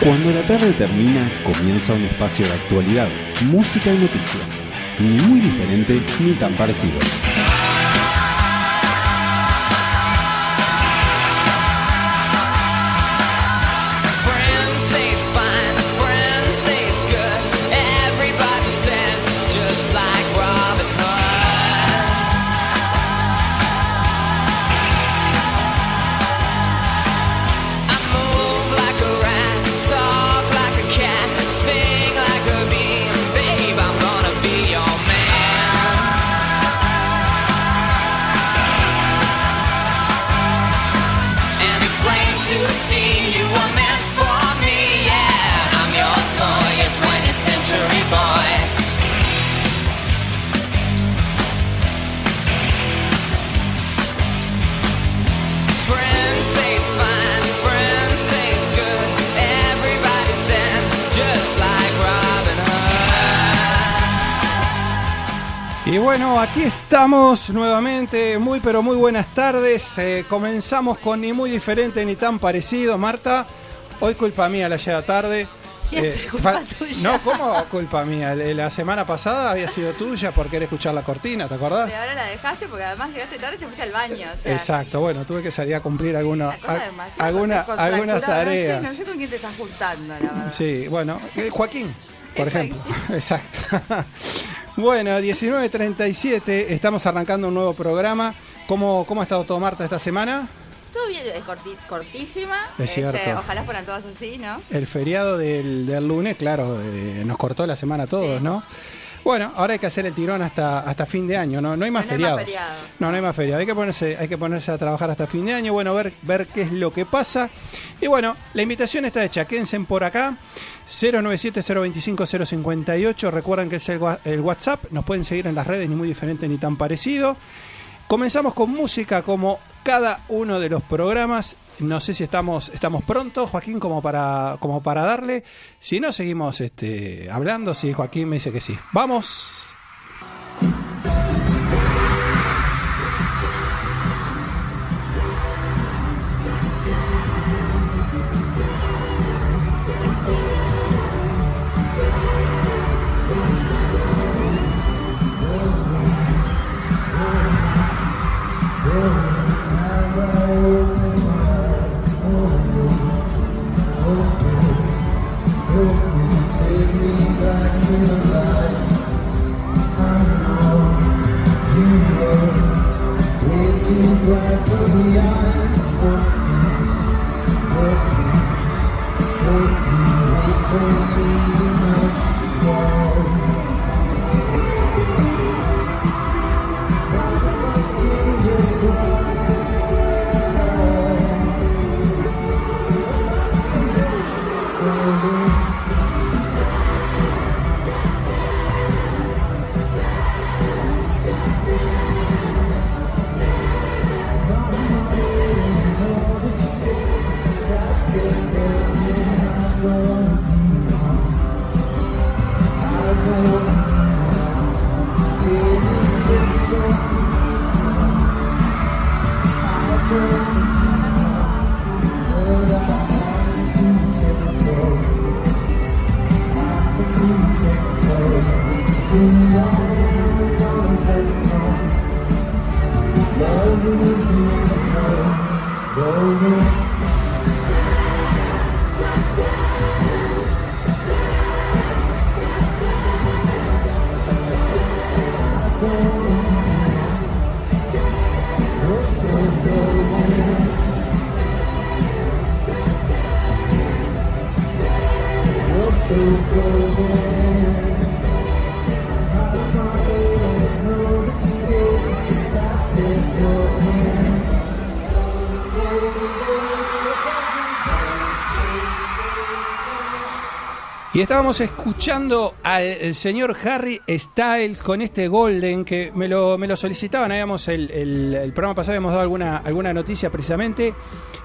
Cuando la tarde termina, comienza un espacio de actualidad, música y noticias. Ni muy diferente ni tan parecido. Estamos nuevamente. Muy, pero muy buenas tardes. Eh, comenzamos con ni muy diferente ni tan parecido. Marta, hoy culpa mía la llega tarde. Eh, culpa fa- tuya. No, ¿cómo culpa mía? La la semana pasada había sido tuya por querer escuchar la cortina, ¿te acordás? Pero ahora la dejaste porque además llegaste tarde y te fuiste al baño. O sea, Exacto, bueno, tuve que salir a cumplir alguna, a- alguna- algunas No sé- tareas. No sé, con quién te estás juntando, la verdad. Sí, bueno, eh, Joaquín, por ejemplo. Exacto. Bueno, 19.37, estamos arrancando un nuevo programa. ¿Cómo, ¿Cómo ha estado todo Marta esta semana? Todo bien, es corti- cortísima. Es Este, cierto. ojalá fueran todas así, ¿no? El feriado del, del lunes, claro, eh, nos cortó la semana a todos, Sí. ¿no? Bueno, ahora hay que hacer el tirón hasta, hasta fin de año, ¿no? No hay más No, no hay más feriados. feriados. No, no hay más feriados. Hay que, ponerse, hay que ponerse a trabajar hasta fin de año, bueno, ver, ver qué es lo que pasa. Y bueno, la invitación está hecha. Quédense por acá. 097-025-058. Recuerden que es el, el WhatsApp. Nos pueden seguir en las redes, ni muy diferente ni tan parecido. Comenzamos con música como cada uno de los programas. No sé si estamos, estamos prontos, Joaquín, como para, como para darle. Si no, seguimos este, hablando. Si Joaquín me dice que sí. Vamos. food. Y estábamos escuchando al señor Harry Styles con este Golden que me lo, me lo solicitaban. Habíamos el, el- el programa pasado habíamos dado alguna, alguna noticia precisamente.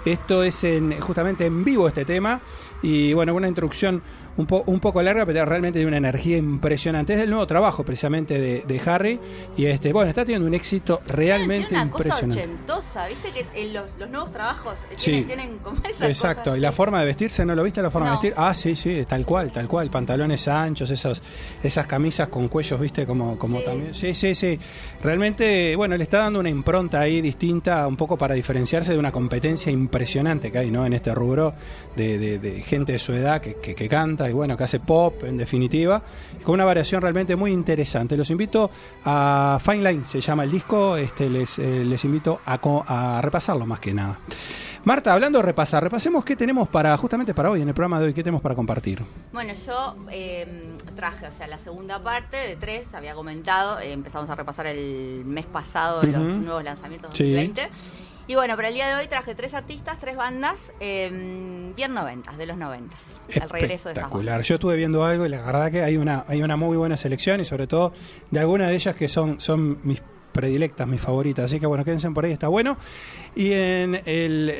Esto es en, justamente en vivo este tema. Y bueno, una introducción un, po- un poco larga, pero realmente de una energía impresionante. Es el nuevo trabajo precisamente de, de Harry y este, bueno, está teniendo un éxito realmente Tiene una cosa impresionante. ochentosa, viste que en los, los nuevos trabajos eh, Sí. tienen, tienen como esa Exacto, cosa y la forma de vestirse, ¿no lo viste la forma No. de vestir? Ah, sí, sí, tal cual, tal cual, pantalones anchos, esos, esas camisas con cuellos, ¿viste? Como, como Sí. también. Sí, sí, sí. Realmente, bueno, le está dando una impronta ahí distinta, un poco para diferenciarse de una competencia impresionante que hay, ¿no? En este rubro de, de- de gente de su edad que, que- que canta y bueno, que hace pop, en definitiva, con una variación realmente muy interesante. Los invito a Fine Line, se llama el disco, este, les, eh, les invito a, repasarlo más que nada. Marta, hablando de repasar, repasemos qué tenemos para, justamente para hoy, en el programa de hoy, qué tenemos para compartir. Bueno, yo eh, traje, o sea, la segunda parte de tres, había comentado, eh, empezamos a repasar el mes pasado los Ujú. nuevos lanzamientos Sí. 2020. Y bueno, para el día de hoy traje tres artistas, tres bandas, eh, bien noventas, de los noventas. El regreso de Espectacular. Yo estuve viendo algo y la verdad que hay una, hay una muy buena selección y sobre todo de algunas de ellas que son, son mis predilectas, mis favoritas. Así que bueno, quédense por ahí, está bueno. Y en,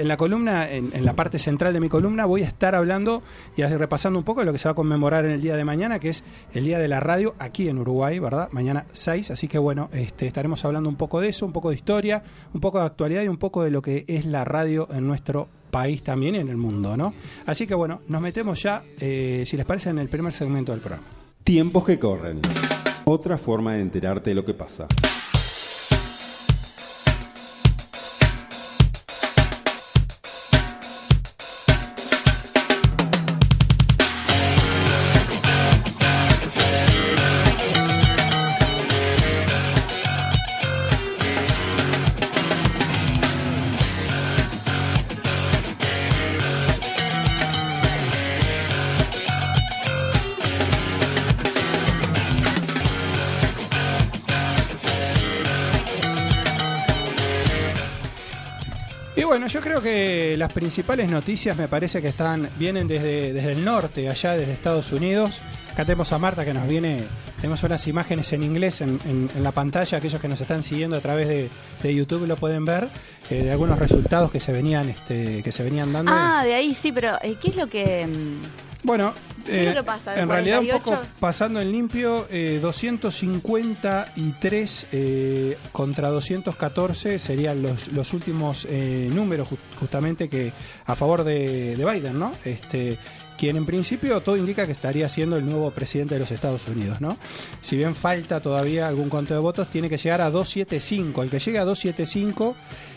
la columna, en, la parte central de mi columna, voy a estar hablando y repasando un poco de lo que se va a conmemorar en el día de mañana, que es el Día de la Radio aquí en Uruguay, ¿verdad? Mañana 6. Así que bueno, este, estaremos hablando un poco de eso, un poco de historia, un poco de actualidad y un poco de lo que es la radio en nuestro país también y en el mundo, ¿no? Así que bueno, nos metemos ya, eh, si les parece, en el primer segmento del programa. Tiempos que corren. Otra forma de enterarte de lo que pasa. Principales noticias me parece que están vienen desde, desde el norte, allá desde Estados Unidos. Acá tenemos a Marta que nos viene, tenemos unas imágenes en inglés en, en- en la pantalla, aquellos que nos están siguiendo a través de, de YouTube lo pueden ver, eh, de algunos resultados que se venían, este, que se venían dando. Ah, de ahí sí, pero eh, ¿qué es lo que...? mm, Bueno, ¿Qué es lo eh, que pasa? ¿Del en realidad un 48? poco pasando en limpio, eh, 253 eh, contra 214 serían los, los últimos eh, números ju- justamente que a favor de, de Biden, ¿no? Este, quien en principio todo indica que estaría siendo el nuevo presidente de los Estados Unidos, ¿no? Si bien falta todavía algún conteo de votos, tiene que llegar a 275. El que llegue a 275,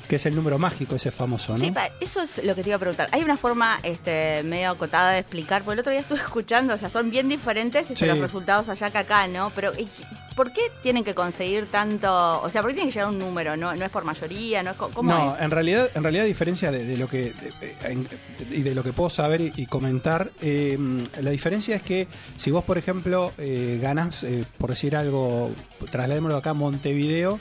que es el número mágico ese famoso, ¿no? Sí, pa- eso es lo que te iba a preguntar. Hay una forma este, medio acotada de explicar, porque el otro día estuve escuchando, o sea, son bien diferentes este, Sí. los resultados allá que acá, ¿no? Pero ¿y qué- ¿por qué tienen que conseguir tanto? O sea, ¿por qué tienen que llegar a un número? ¿No, no es por mayoría? ¿No es ¿Cómo no, es? en realidad, en realidad a diferencia de, de lo que de- y de lo que puedo saber y, y comentar, eh, la diferencia es que si vos, por ejemplo, eh, ganás, eh, por decir algo, trasladémoslo acá a Montevideo,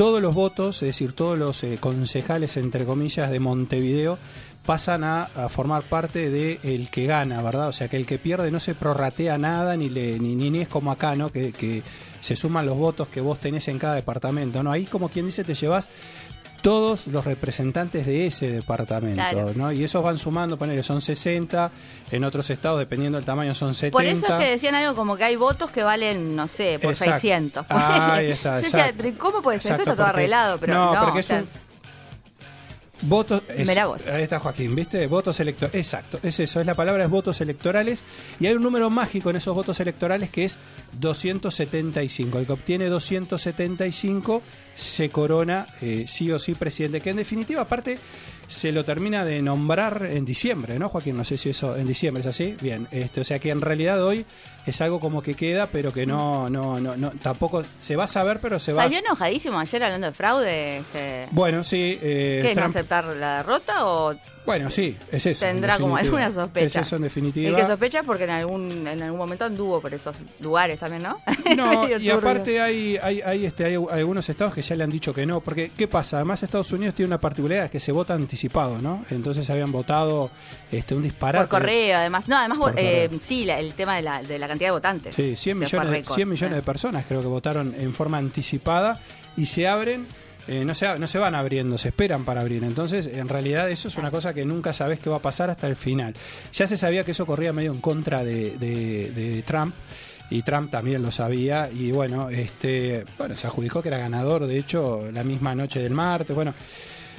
todos los votos, es decir, todos los eh, concejales, entre comillas, de Montevideo, pasan a, formar parte de el que gana, ¿verdad? O sea, que el que pierde no se prorratea nada, ni, le, ni, ni es como acá, ¿no? Que, que se suman los votos que vos tenés en cada departamento, ¿no? Ahí, como quien dice, te llevas todos los representantes de ese departamento, Claro. ¿no? Y esos van sumando, ponele, son 60, en otros estados, dependiendo del tamaño, son 70. Por eso es que decían algo como que hay votos que valen, no sé, por Exacto. 600. Ah, ahí está, Yo decía. ¿cómo puede ser? Exacto, Esto está todo porque- arreglado, pero no, no. porque o es sea, un- Votos. es- vos. Ahí está Joaquín, ¿viste? Votos electorales. Exacto, es eso, es la palabra, es votos electorales. Y hay un número mágico en esos votos electorales que es 275. El que obtiene 275 se corona eh, sí o sí presidente. Que en definitiva, aparte, se lo termina de nombrar en diciembre, ¿no, Joaquín? No sé si eso en diciembre es así. Bien, este, o sea que en realidad hoy es algo como que queda, pero que no, no, no, no tampoco se va a saber, pero se va a. Salió enojadísimo ayer hablando de fraude. Este, Bueno, sí. eh, ¿Qué es no aceptar la derrota o Bueno, sí, es eso. en tendrá como alguna sospecha? Es eso en definitiva. El que sospecha porque en algún en algún momento anduvo por esos lugares también, ¿no? No, y turbio. aparte hay, hay, hay, este, hay algunos estados que ya le han dicho que no, porque ¿qué pasa? Además Estados Unidos tiene una particularidad que se vota anticipado, ¿no? Entonces habían votado este, un disparate. Por correo, además. No, además, eh, sí, la- el tema de la, de la cantidad de votantes. Sí, 100 Se fue millones, récord. 100 millones de Eh. personas creo que votaron en forma anticipada y se abren eh, no, se, no se van abriendo, se esperan para abrir. Entonces, en realidad eso es una cosa que nunca sabes qué va a pasar hasta el final. Ya se sabía que eso corría medio en contra de, de- de Trump. Y Trump también lo sabía y bueno, este, bueno, se adjudicó que era ganador, de hecho, la misma noche del martes, bueno.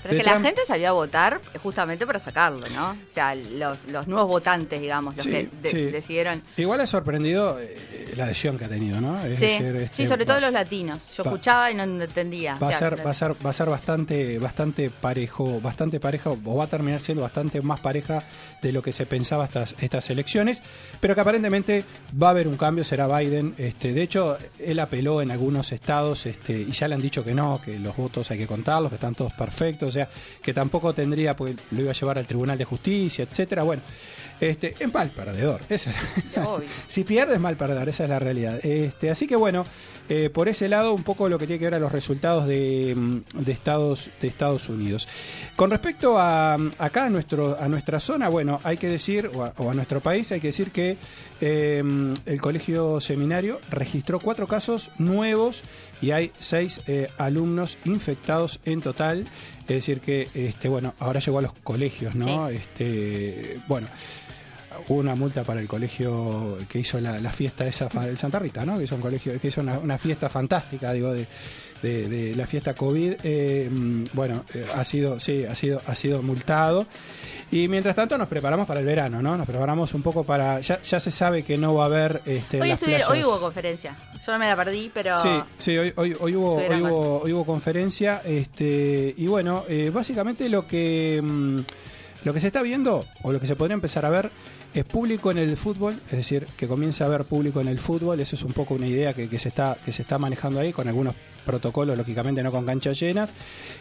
Pero es que la gente salió a votar justamente para sacarlo, ¿no? O sea, los, los nuevos votantes, digamos, los Sí, que de- sí. decidieron. Igual ha sorprendido eh, la adhesión que ha tenido, ¿no? Es Sí, decir, este, sí, sobre todo los latinos. Yo va- escuchaba y no entendía. Va O a ser, va a ser, va a ser bastante, bastante parejo, bastante pareja, o va a terminar siendo bastante más pareja de lo que se pensaba estas, estas elecciones, pero que aparentemente va a haber un cambio, será Biden. Este, de hecho, él apeló en algunos estados, este, y ya le han dicho que no, que los votos hay que contarlos, que están todos perfectos, o sea, que tampoco tendría, porque lo iba a llevar al Tribunal de Justicia, etcétera. Bueno, este, es mal perdedor. Esa es- Obvio. si pierdes, mal perdedor, esa es la realidad. Este, así que bueno, eh, por ese lado, un poco lo que tiene que ver a los resultados de, mm, de Estados, de Estados Unidos. Con respecto a mm, acá a, nuestro, a nuestra zona, bueno, hay que decir, o a, o a nuestro país, hay que decir que eh, mm, el Colegio Seminario registró cuatro casos nuevos y hay seis eh, alumnos infectados en total. Es decir que, este, bueno, ahora llegó a los colegios, ¿no? Este, bueno, hubo una multa para el colegio que hizo la, la fiesta esa del Santa Rita, ¿no? Que hizo un colegio, que hizo una, una fiesta fantástica, digo, de, de- de la fiesta COVID. Eh, mm, bueno, eh, ha sido, sí, ha sido, ha sido multado. Y mientras tanto nos preparamos para el verano, ¿no? Nos preparamos un poco para. Ya, ya se sabe que no va a haber. Este, Hoy, las hoy hubo conferencia. Yo no me la perdí, pero. Sí, sí, hoy, hoy, hoy hubo, hoy, hubo, hoy hubo conferencia, este, y bueno, eh, básicamente lo que mm, lo que se está viendo, o lo que se podría empezar a ver, es público en el fútbol, es decir, que comience a haber público en el fútbol, eso es un poco una idea que, que se está, que se está manejando ahí, con algunos protocolos, lógicamente no con canchas llenas.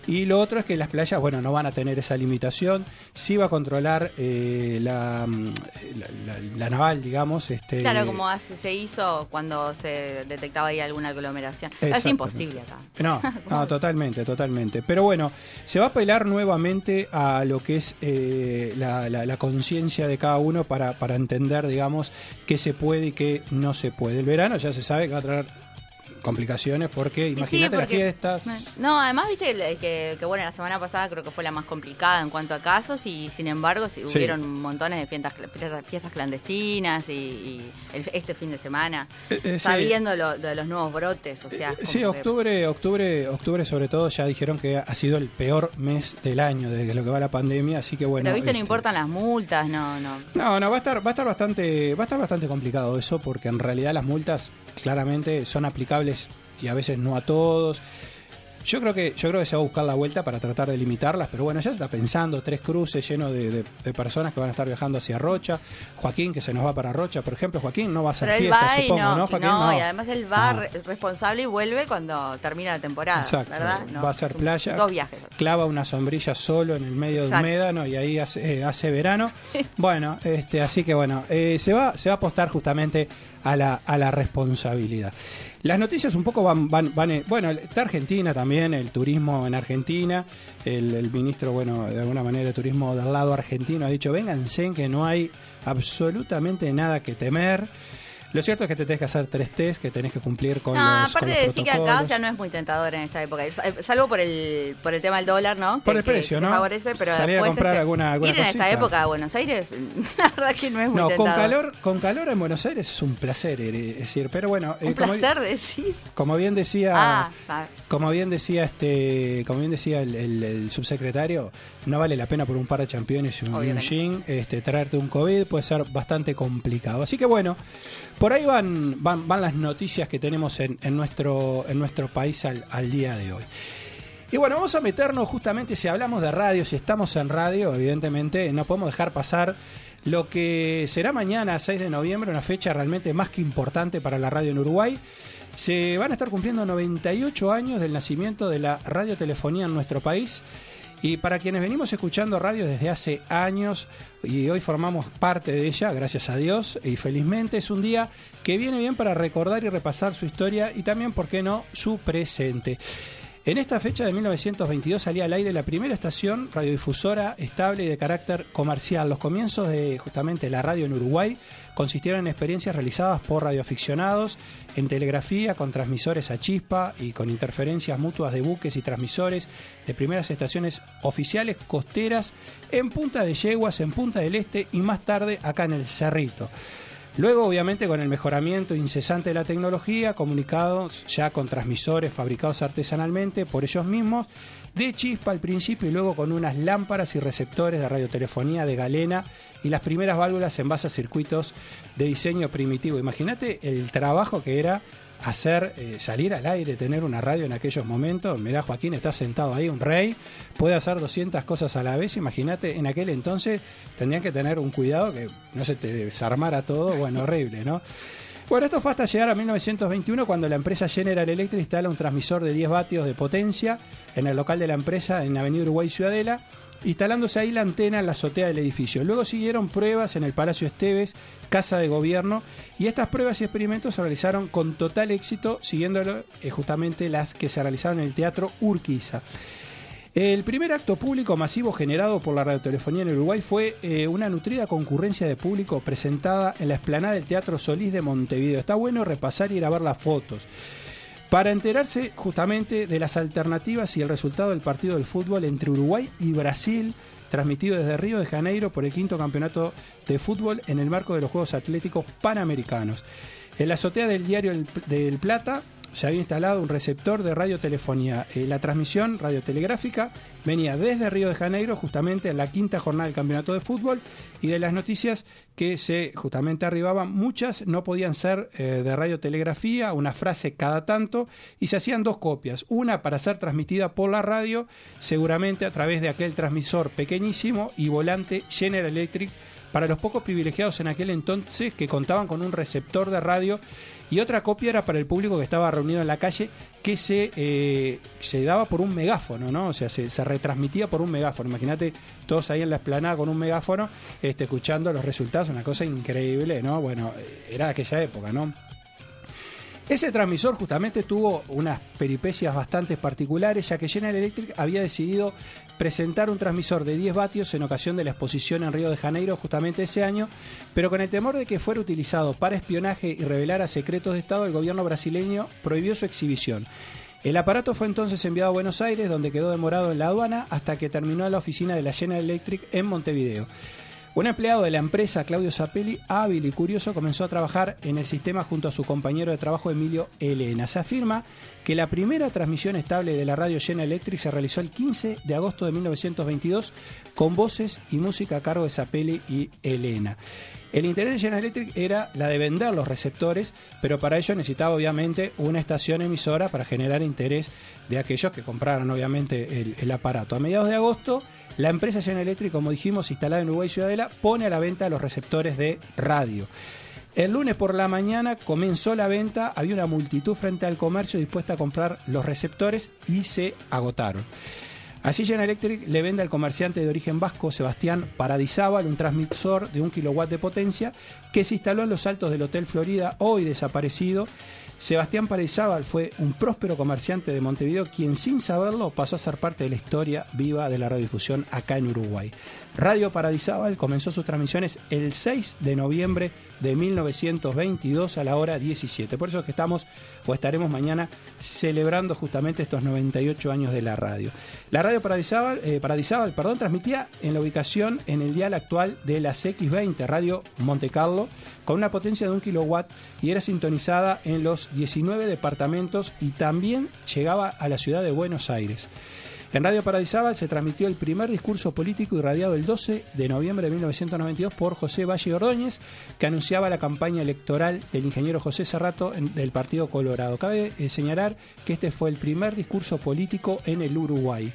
Y lo otro es que las playas, bueno, no van a tener esa limitación, sí va a controlar eh, la, mm, la, la- la naval, digamos. Este, Claro, como hace- se hizo cuando se detectaba ahí alguna aglomeración. Es imposible acá. No, no, totalmente, totalmente. Pero bueno, se va a apelar nuevamente a lo que es eh, la, la- la conciencia de cada uno para, para entender, digamos, qué se puede y qué no se puede. El verano ya se sabe que va a traer complicaciones porque sí, imagínate las fiestas. No, además, viste que, que, bueno, la semana pasada creo que fue la más complicada en cuanto a casos y sin embargo Sí. hubieron montones de fiestas, fiestas, clandestinas y, y el- este fin de semana, Eh, eh, sí. sabiendo lo, de los nuevos brotes, o sea... Eh, Sí, que- octubre, octubre, octubre sobre todo ya dijeron que ha sido el peor mes del año desde lo que va la pandemia, así que bueno. Pero viste, no este, importan las multas, no, no. No, no, va a estar, va a estar bastante, va a estar bastante complicado eso, porque en realidad las multas claramente son aplicables y a veces no a todos. Yo creo que, yo creo que se va a buscar la vuelta para tratar de limitarlas, pero bueno, ya está pensando, tres cruces llenos de, de- de personas que van a estar viajando hacia Rocha. Joaquín que se nos va para Rocha, por ejemplo, Joaquín no va a hacer fiesta, va supongo, no, ¿no? Joaquín? no, y además él va No. re- responsable y vuelve cuando termina la temporada, Exacto. ¿verdad? No, va a hacer playa. Dos viajes. Clava una sombrilla solo en el medio Exacto. del médano y ahí hace, eh, hace verano. bueno, este, así que bueno, eh, se va, se va a apostar justamente a la, a la responsabilidad. Las noticias un poco van, van, van en- bueno, está Argentina también, el turismo en Argentina, el, el ministro, bueno, de alguna manera de turismo del lado argentino ha dicho, vénganse que no hay absolutamente nada que temer. Lo cierto es que te tenés que hacer tres test, que tenés que cumplir con No, los con aparte los de decir que acá, sea, no es muy tentador en esta época, eh, salvo por el por el tema del dólar, ¿no? Por Que- el que- precio, que ¿no? favorece, pero Salir a comprar este, alguna- alguna ir en esta época a Buenos Aires, la verdad que no es muy No, con calor, con calor en Buenos Aires es un placer, eh, es decir, pero bueno, eh, Un como, placer decís. como bien decía, Ah, ah. Como bien decía este, como bien decía el, el- el subsecretario, no vale la pena por un par de championes y un, un este, traerte un COVID puede ser bastante complicado. Así que bueno, por ahí van, van, van las noticias que tenemos en, en nuestro, en nuestro país al, al día de hoy. Y bueno, vamos a meternos justamente, si hablamos de radio, si estamos en radio, evidentemente no podemos dejar pasar lo que será mañana, 6 de noviembre, una fecha realmente más que importante para la radio en Uruguay. Se van a estar cumpliendo 98 años del nacimiento de la radiotelefonía en nuestro país. Y para quienes venimos escuchando radio desde hace años y hoy formamos parte de ella, gracias a Dios y felizmente, es un día que viene bien para recordar y repasar su historia y también, ¿por qué no?, su presente. En esta fecha de 1922 salía al aire la primera estación radiodifusora estable y de carácter comercial. Los comienzos de justamente la radio en Uruguay consistieron en experiencias realizadas por radioaficionados en telegrafía con transmisores a chispa y con interferencias mutuas de buques y transmisores de primeras estaciones oficiales costeras en Punta de Yeguas, en Punta del Este y más tarde acá en el Cerrito. Luego, obviamente, con el mejoramiento incesante de la tecnología, comunicados ya con transmisores fabricados artesanalmente por ellos mismos, de chispa al principio y luego con unas lámparas y receptores de radiotelefonía de galena y las primeras válvulas en base a circuitos de diseño primitivo. Imagínate el trabajo que era hacer eh, salir al aire, tener una radio en aquellos momentos. Mirá, Joaquín está sentado ahí, un rey, puede hacer 200 cosas a la vez. Imagínate, en aquel entonces tendrían que tener un cuidado que no se te desarmara todo, bueno, horrible, ¿no? Bueno, esto fue hasta llegar a 1921 cuando la empresa General Electric instala un transmisor de 10 vatios de potencia en el local de la empresa en Avenida Uruguay Ciudadela, instalándose ahí la antena en la azotea del edificio. Luego siguieron pruebas en el Palacio Esteves, Casa de Gobierno, y estas pruebas y experimentos se realizaron con total éxito, siguiendo eh, justamente las que se realizaron en el Teatro Urquiza. El primer acto público masivo generado por la radiotelefonía en Uruguay fue eh, una nutrida concurrencia de público presentada en la explanada del Teatro Solís de Montevideo. Está bueno repasar y ver las fotos. Para enterarse justamente de las alternativas y el resultado del partido del fútbol entre Uruguay y Brasil, transmitido desde Río de Janeiro por el quinto campeonato de fútbol en el marco de los Juegos Atléticos Panamericanos. En la azotea del diario El- del Plata se había instalado un receptor de radiotelefonía. Eh, la transmisión radiotelegráfica venía desde Río de Janeiro, justamente en la quinta jornada del campeonato de fútbol, y de las noticias que se justamente arribaban, muchas no podían ser eh, de radiotelegrafía, una frase cada tanto, y se hacían dos copias, una para ser transmitida por la radio, seguramente a través de aquel transmisor pequeñísimo y volante General Electric para los pocos privilegiados en aquel entonces que contaban con un receptor de radio y otra copia era para el público que estaba reunido en la calle que se, eh, se daba por un megáfono, ¿no? O sea, se, se retransmitía por un megáfono. Imagínate todos ahí en la esplanada con un megáfono este, escuchando los resultados, una cosa increíble, ¿no? Bueno, era aquella época, ¿no? Ese transmisor justamente tuvo unas peripecias bastante particulares, ya que General Electric había decidido presentar un transmisor de 10 vatios en ocasión de la exposición en Río de Janeiro justamente ese año, pero con el temor de que fuera utilizado para espionaje y revelara secretos de Estado, el gobierno brasileño prohibió su exhibición. El aparato fue entonces enviado a Buenos Aires, donde quedó demorado en la aduana hasta que terminó en la oficina de la General Electric en Montevideo. Un empleado de la empresa, Claudio Zapelli, hábil y curioso, comenzó a trabajar en el sistema junto a su compañero de trabajo Emilio Elena. Se afirma que la primera transmisión estable de la radio General Electric se realizó el 15 de agosto de 1922 con voces y música a cargo de Zapelli y Elena. El interés de General Electric era la de vender los receptores, pero para ello necesitaba obviamente una estación emisora para generar interés de aquellos que compraran obviamente el, el aparato. A mediados de agosto, la empresa General Electric, como dijimos, instalada en Uruguay Ciudadela, pone a la venta los receptores de radio. El lunes por la mañana comenzó la venta, había una multitud frente al comercio dispuesta a comprar los receptores y se agotaron. Así General Electric le vende al comerciante de origen vasco Sebastián Paradisábal un transmisor de un kilowatt de potencia que se instaló en los altos del Hotel Florida, hoy desaparecido. Sebastián Paradisábal fue un próspero comerciante de Montevideo quien sin saberlo pasó a ser parte de la historia viva de la radiodifusión acá en Uruguay. Radio Paradisábal comenzó sus transmisiones el 6 de noviembre de 1922 a la hora 17. Por eso es que estamos o estaremos mañana celebrando justamente estos 98 años de la radio. La radio Paradisábal, eh, perdón, transmitía en la ubicación en el dial actual de la CX20, Radio Monte Carlo, con una potencia de un kilowatt y era sintonizada en los 19 departamentos y también llegaba a la ciudad de Buenos Aires. En Radio Paradisábal se transmitió el primer discurso político irradiado el 12 de noviembre de 1992 por José Valle Ordóñez, que anunciaba la campaña electoral del ingeniero José Serrato del Partido Colorado. Cabe eh, señalar que este fue el primer discurso político en el Uruguay.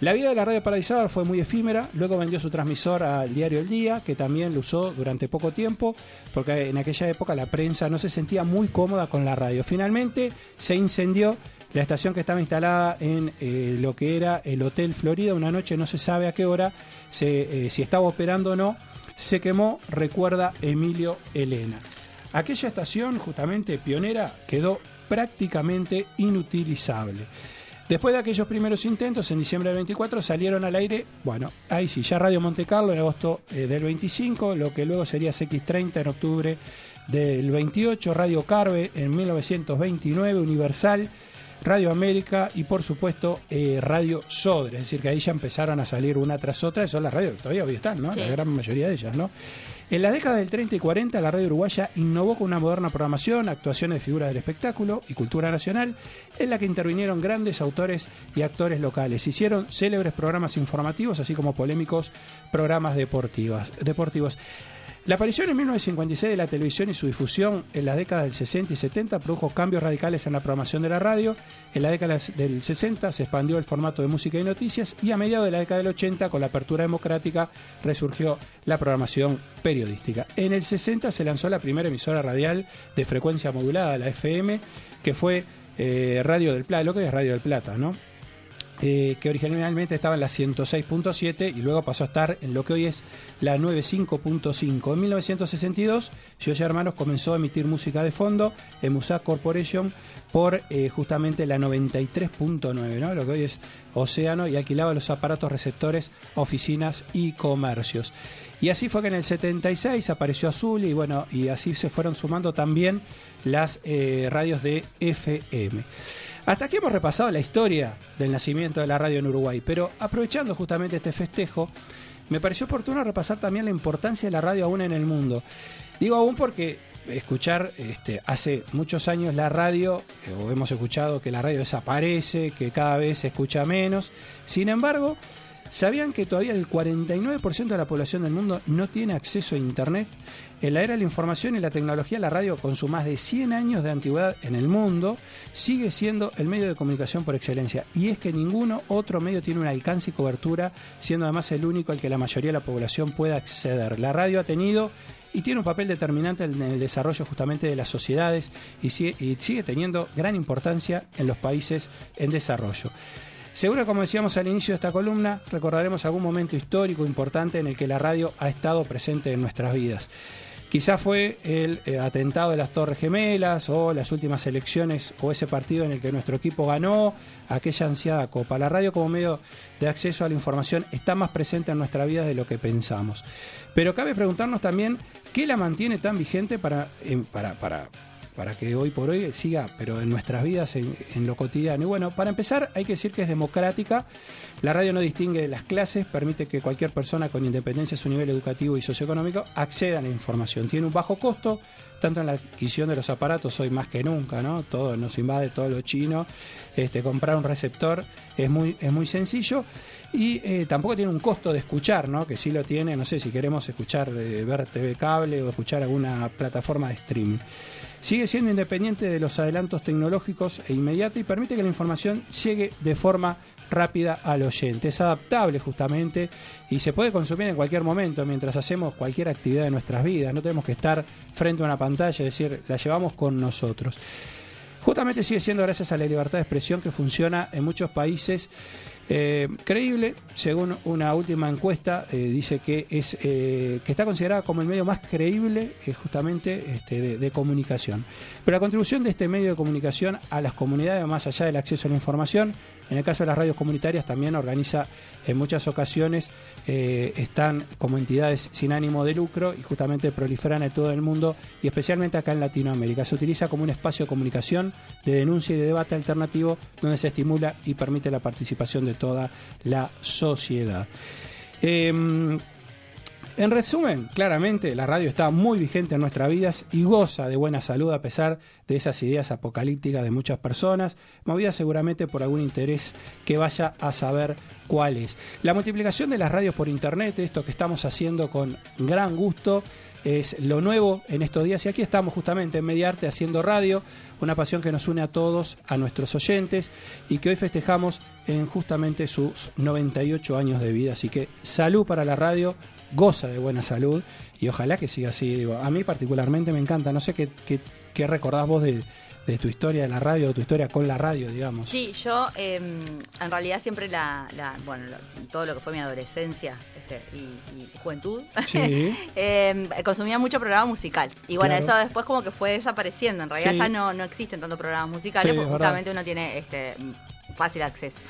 La vida de la radio Paradisábal fue muy efímera, luego vendió su transmisor al diario El Día, que también lo usó durante poco tiempo, porque en aquella época la prensa no se sentía muy cómoda con la radio. Finalmente se incendió la estación que estaba instalada en eh, lo que era el Hotel Florida, una noche no se sabe a qué hora, se, eh, si estaba operando o no, se quemó, recuerda Emilio Elena. Aquella estación, justamente pionera, quedó prácticamente inutilizable. Después de aquellos primeros intentos, en diciembre del 24 salieron al aire, bueno, ahí sí, ya Radio Monte Carlo en agosto eh, del 25, lo que luego sería CX30 en octubre del 28, Radio Carve en 1929, Universal, Radio América y por supuesto eh, Radio Sodre, es decir, que ahí ya empezaron a salir una tras otra, y son las radios que todavía hoy están, ¿no? Sí. La gran mayoría de ellas, ¿no? En la década del 30 y 40, la radio uruguaya innovó con una moderna programación, actuaciones de figuras del espectáculo y cultura nacional, en la que intervinieron grandes autores y actores locales. Hicieron célebres programas informativos, así como polémicos programas deportivos. La aparición en 1956 de la televisión y su difusión en las décadas del 60 y 70 produjo cambios radicales en la programación de la radio. En la década del 60 se expandió el formato de música y noticias y a mediados de la década del 80, con la apertura democrática, resurgió la programación periodística. En el 60 se lanzó la primera emisora radial de frecuencia modulada, la FM, que fue eh, Radio del Plata, lo que es Radio del Plata, ¿no? Eh, que originalmente estaba en la 106.7 y luego pasó a estar en lo que hoy es la 95.5. En 1962, Gioia Hermanos comenzó a emitir música de fondo en Musac Corporation por eh, justamente la 93.9, ¿no? lo que hoy es Océano, y alquilaba los aparatos receptores, oficinas y comercios. Y así fue que en el 76 apareció Azul y bueno, y así se fueron sumando también las eh, radios de FM. Hasta aquí hemos repasado la historia del nacimiento de la radio en Uruguay, pero aprovechando justamente este festejo, me pareció oportuno repasar también la importancia de la radio aún en el mundo. Digo aún porque escuchar este, hace muchos años la radio, eh, o hemos escuchado que la radio desaparece, que cada vez se escucha menos. Sin embargo, ¿sabían que todavía el 49% de la población del mundo no tiene acceso a Internet? En la era de la información y la tecnología, la radio, con sus más de 100 años de antigüedad en el mundo, sigue siendo el medio de comunicación por excelencia. Y es que ninguno otro medio tiene un alcance y cobertura, siendo además el único al que la mayoría de la población pueda acceder. La radio ha tenido y tiene un papel determinante en el desarrollo justamente de las sociedades y sigue teniendo gran importancia en los países en desarrollo. Seguro, como decíamos al inicio de esta columna, recordaremos algún momento histórico importante en el que la radio ha estado presente en nuestras vidas. Quizá fue el eh, atentado de las Torres Gemelas o las últimas elecciones o ese partido en el que nuestro equipo ganó aquella ansiada copa. La radio como medio de acceso a la información está más presente en nuestra vida de lo que pensamos. Pero cabe preguntarnos también qué la mantiene tan vigente para, em, para, para, para que hoy por hoy siga, pero en nuestras vidas, en, en lo cotidiano. Y bueno, para empezar hay que decir que es democrática. La radio no distingue de las clases, permite que cualquier persona con independencia de su nivel educativo y socioeconómico acceda a la información. Tiene un bajo costo, tanto en la adquisición de los aparatos hoy más que nunca, ¿no? Todo nos invade todo lo chino. Este, comprar un receptor es muy, es muy sencillo y eh, tampoco tiene un costo de escuchar, ¿no? Que sí lo tiene, no sé si queremos escuchar, eh, ver TV cable o escuchar alguna plataforma de streaming. Sigue siendo independiente de los adelantos tecnológicos e inmediata y permite que la información llegue de forma rápida al oyente. Es adaptable justamente y se puede consumir en cualquier momento mientras hacemos cualquier actividad de nuestras vidas. No tenemos que estar frente a una pantalla, es decir, la llevamos con nosotros. Justamente sigue siendo gracias a la libertad de expresión que funciona en muchos países. Eh, creíble, según una última encuesta, eh, dice que es eh, que está considerada como el medio más creíble eh, justamente este, de, de comunicación. Pero la contribución de este medio de comunicación a las comunidades, más allá del acceso a la información, en el caso de las radios comunitarias también organiza en muchas ocasiones, eh, están como entidades sin ánimo de lucro y justamente proliferan en todo el mundo y especialmente acá en Latinoamérica. Se utiliza como un espacio de comunicación, de denuncia y de debate alternativo donde se estimula y permite la participación de toda la sociedad. Em, en resumen, claramente la radio está muy vigente en nuestras vidas y goza de buena salud a pesar de esas ideas apocalípticas de muchas personas, movidas seguramente por algún interés que vaya a saber cuál es. La multiplicación de las radios por internet, esto que estamos haciendo con gran gusto, es lo nuevo en estos días y aquí estamos justamente en Mediarte haciendo radio, una pasión que nos une a todos, a nuestros oyentes y que hoy festejamos en justamente sus 98 años de vida. Así que salud para la radio, goza de buena salud y ojalá que siga así. Digo, a mí particularmente me encanta, no sé qué, qué, qué recordás vos de, de tu historia de la radio, de tu historia con la radio, digamos. Sí, yo eh, en realidad siempre la, la- bueno, lo- todo lo que fue mi adolescencia este, y, y juventud, Sí. eh, consumía mucho programa musical. Y bueno, Claro. eso después como que fue desapareciendo. En realidad Sí. ya no, no existen tantos programas musicales Sí, porque justamente uno tiene este fácil acceso.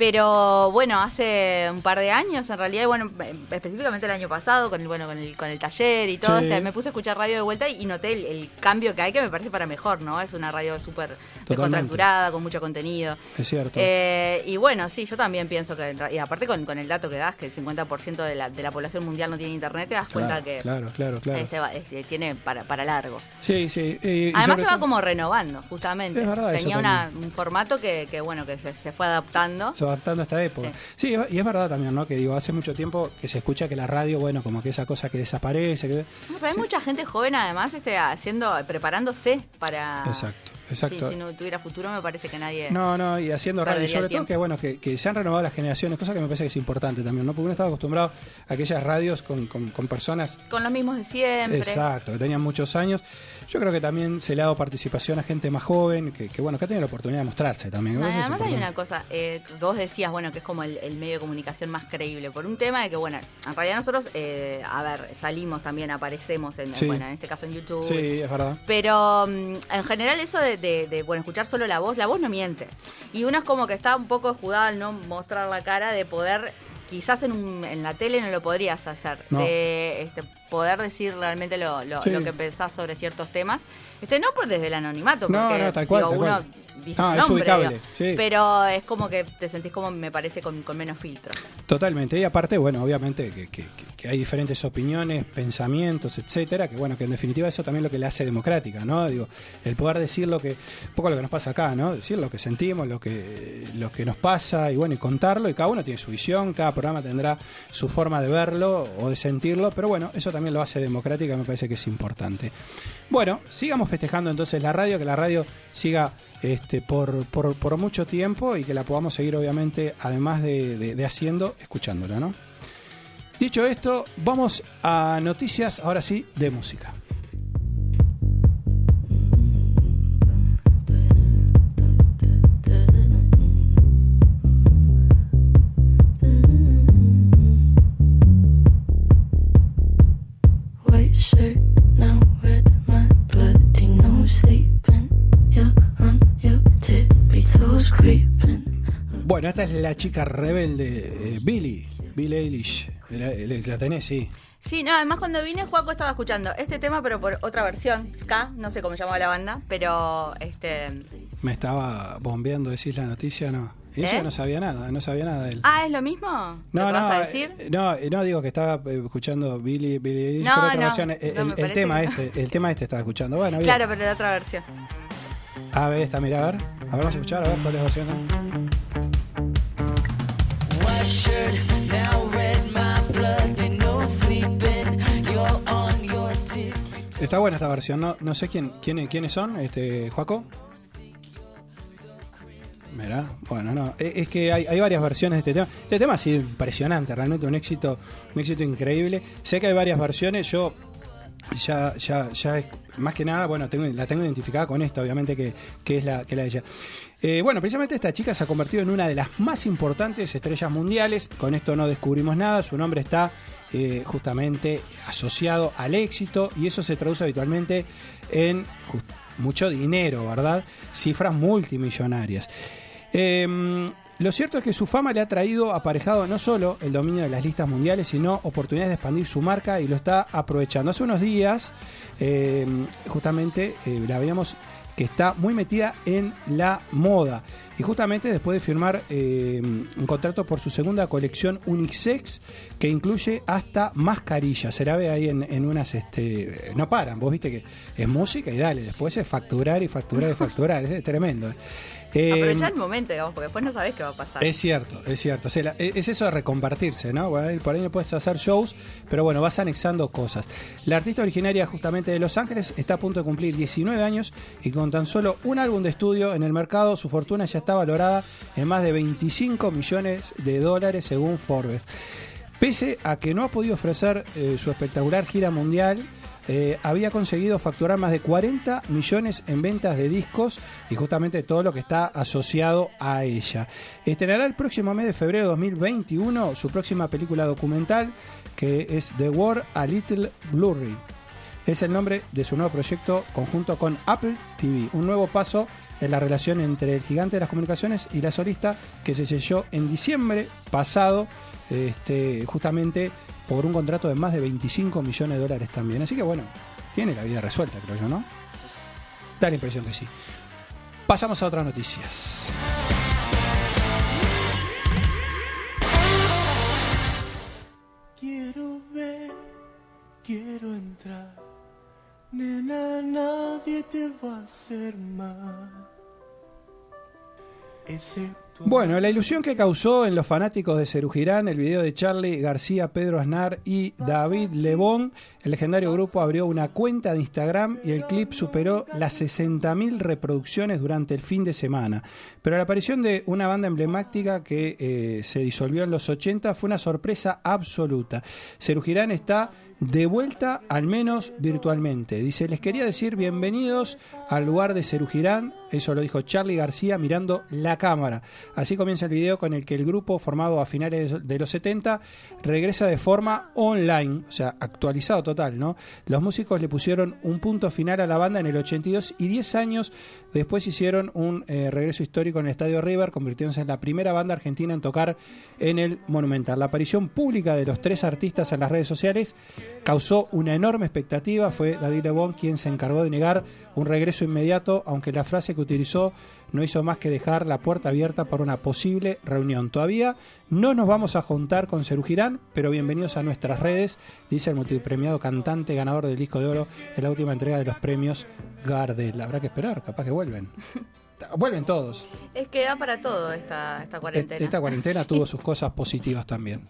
Pero bueno, hace un par de años, en realidad, bueno, específicamente el año pasado, con el, bueno, con el, con el taller y todo, Sí. este, me puse a escuchar radio de vuelta y, noté el, el cambio que hay, que me parece para mejor, ¿no? Es una radio súper descontracturada, con mucho contenido. Es cierto. Eh, y bueno, sí, yo también pienso que, y aparte con, con el dato que das, que el 50% de la, de la población mundial no tiene internet, te das cuenta que claro, claro, claro. este va- este tiene para, para largo. Sí, sí. eh, Además se va como renovando, justamente. Es verdad, Tenía una- un formato que, que, bueno, que se, se fue adaptando. se adaptando a esta época. Sí. y es verdad también, ¿no? Que digo, hace mucho tiempo que se escucha que la radio, bueno, como que esa cosa que desaparece. Que... No, pero hay mucha gente joven además este, haciendo, preparándose para... Exacto, exacto. Sí, si no tuviera futuro me parece que nadie... No, no, y haciendo radio, sobre todo que bueno, que, que se han renovado las generaciones, cosa que me parece que es importante también, ¿no? Porque uno estaba acostumbrado a aquellas radios con, con, con personas Con los mismos de siempre. Exacto, que tenían muchos años. Yo creo que también se le ha dado participación a gente más joven, que, que, bueno, que ha tenido la oportunidad de mostrarse también. No, además hay una cosa, eh, que vos decías, bueno, que es como el, el medio de comunicación más creíble, por un tema de que, bueno, en realidad nosotros, eh, a ver, salimos también, aparecemos, en, Sí. bueno, en este caso en YouTube. Sí, es verdad. Pero mm, en general eso de, de- de, bueno, escuchar solo la voz, la voz no miente. Y uno es como que está un poco escudado al no mostrar la cara de poder, quizás en, un- en la tele no lo podrías hacer, No. de este, poder decir realmente lo, lo, Sí. lo que pensás sobre ciertos temas. Este, no por desde el anonimato, No, porque no, tal cual, digo, tal uno cual. Dice No, su es nombre, ubicable, sí. pero es como que te sentís como, me parece, con, con menos filtro. Totalmente. Y aparte, bueno, obviamente que, que- que- que hay diferentes opiniones, pensamientos, etcétera, que bueno, que en definitiva eso también es lo que le hace democrática, ¿no? Digo, el poder decir lo que, un poco lo que nos pasa acá, ¿no? Decir lo que sentimos, lo que, lo que nos pasa y bueno, y contarlo, y cada uno tiene su visión, cada programa tendrá su forma de verlo o de sentirlo, pero bueno, eso también lo hace democrática, me parece que es importante. Bueno, sigamos festejando entonces la radio, que la radio siga este, por, por, mucho tiempo y que la podamos seguir obviamente, además de, de- de haciendo, escuchándola, ¿no? Dicho esto, vamos a noticias, ahora sí, de música. Bueno, esta es la chica rebelde, eh, Billy, Billie Eilish. La, tenés, sí. Sí, no, además cuando vine, Juaco estaba escuchando este tema, pero por otra versión, K, no sé cómo llamaba la banda, pero este. Me estaba bombeando decir la noticia, no. Y eso ¿Eh? que no sabía nada, no sabía nada de él. Ah, ¿es lo mismo? ¿Lo No, que no, vas a eh, decir? no, eh, no, digo que estaba escuchando Billy, Eilish, No, otra no, versión, eh, no, el, el tema este, el tema este estaba escuchando. Bueno, bien. Claro, pero la otra versión. A ver, esta, mira, a ver. A ver, vamos a escuchar, a ver cuál es la versión. Está buena esta versión, no, no sé quién, quién, quiénes son, este, Juaco. Mirá, bueno, no, e- es que hay, varias versiones de este tema. Este tema ha sido impresionante, realmente un éxito, un éxito increíble. Sé que hay varias versiones, yo ya, ya, ya es, más que nada, bueno, tengo, la tengo identificada con esta, obviamente, que, que es la, que la de ella. Eh, bueno, precisamente esta chica se ha convertido en una de las más importantes estrellas mundiales. Con esto no descubrimos nada. Su nombre está eh, justamente asociado al éxito y eso se traduce habitualmente en mucho dinero, ¿verdad? Cifras multimillonarias. Eh, lo cierto es que su fama le ha traído aparejado no solo el dominio de las listas mundiales, sino oportunidades de expandir su marca y lo está aprovechando. Hace unos días, eh, justamente, eh, la veíamos que está muy metida en la moda. Y justamente después de firmar eh, un contrato por su segunda colección unisex, que incluye hasta mascarillas. Se la ve ahí en, en unas... Este, no paran, vos viste que es música y dale, después es facturar y facturar y facturar. es tremendo. Eh, Aprovechar el momento, digamos, porque después no sabés qué va a pasar. es cierto, es cierto. O sea, la- es eso de reconvertirse, ¿no? Bueno, por ahí no puedes hacer shows, pero bueno, vas anexando cosas. La artista originaria justamente de Los Ángeles está a punto de cumplir 19 años y con tan solo un álbum de estudio en el mercado, su fortuna ya está valorada en más de 25 millones de dólares según Forbes. Pese a que no ha podido ofrecer eh, su espectacular gira mundial, eh, había conseguido facturar más de 40 millones en ventas de discos y justamente todo lo que está asociado a ella. Estrenará el próximo mes de febrero de 2021 su próxima película documental que es The War a Little Blurry. es el nombre de su nuevo proyecto conjunto con Apple TV, un nuevo paso en la relación entre el gigante de las comunicaciones y la solista que se selló en diciembre pasado, este, justamente por un contrato de más de 25 millones de dólares también. Así que bueno, tiene la vida resuelta, creo yo, ¿no? Da la impresión que sí. Pasamos a otras noticias. Quiero ver, quiero entrar. Nena, nadie te va a hacer mal. Excepto Bueno, la ilusión que causó en los fanáticos de Cerugirán el video de Charlie García, Pedro Aznar y David Lebón, el legendario grupo abrió una cuenta de Instagram y el clip superó las 60.000 reproducciones durante el fin de semana. Pero la aparición de una banda emblemática que eh, se disolvió en los 80 fue una sorpresa absoluta. Cerugirán está de vuelta, al menos virtualmente. Dice, les quería decir bienvenidos al lugar de Cerugirán, eso lo dijo Charlie García mirando la cámara. Así comienza el video con el que el grupo, formado a finales de los 70, regresa de forma online, o sea, actualizado total, ¿no? Los músicos le pusieron un punto final a la banda en el 82 y 10 años después hicieron un eh, regreso histórico en el Estadio River, convirtiéndose en la primera banda argentina en tocar en el Monumental. La aparición pública de los tres artistas en las redes sociales causó una enorme expectativa. Fue David Lebón quien se encargó de negar un regreso inmediato, aunque la frase que utilizó no hizo más que dejar la puerta abierta para una posible reunión. Todavía no nos vamos a juntar con Cerugirán, pero bienvenidos a nuestras redes, dice el multipremiado cantante ganador del disco de oro en la última entrega de los premios Gardel. Habrá que esperar, capaz que vuelven. Vuelven todos. Es que da para todo esta, esta cuarentena. Esta cuarentena tuvo sus cosas positivas también.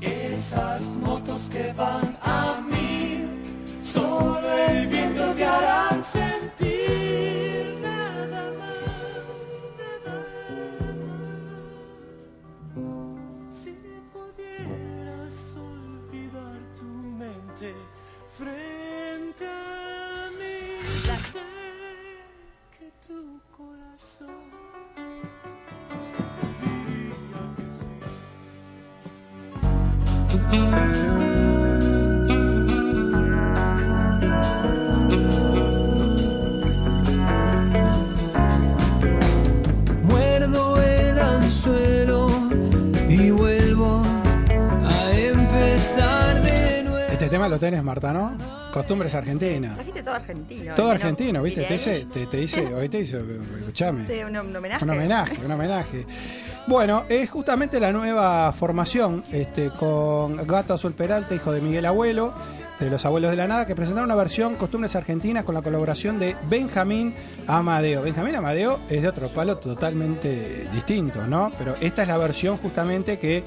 Esas motos que van a mí, solo el viento tema lo tenés, Marta, ¿no? Costumbres argentinas. Trajiste todo argentino. Todo ¿no? argentino, ¿viste? Te dice, te, te dice, hoy te dice, escuchame. Sí, un, un homenaje. Un homenaje, un homenaje. Bueno, es justamente la nueva formación este, con Gato Azul Peralta, hijo de Miguel Abuelo, de los Abuelos de la Nada, que presentaron una versión Costumbres Argentinas con la colaboración de Benjamín Amadeo. Benjamín Amadeo es de otro palo totalmente distinto, ¿no? Pero esta es la versión justamente que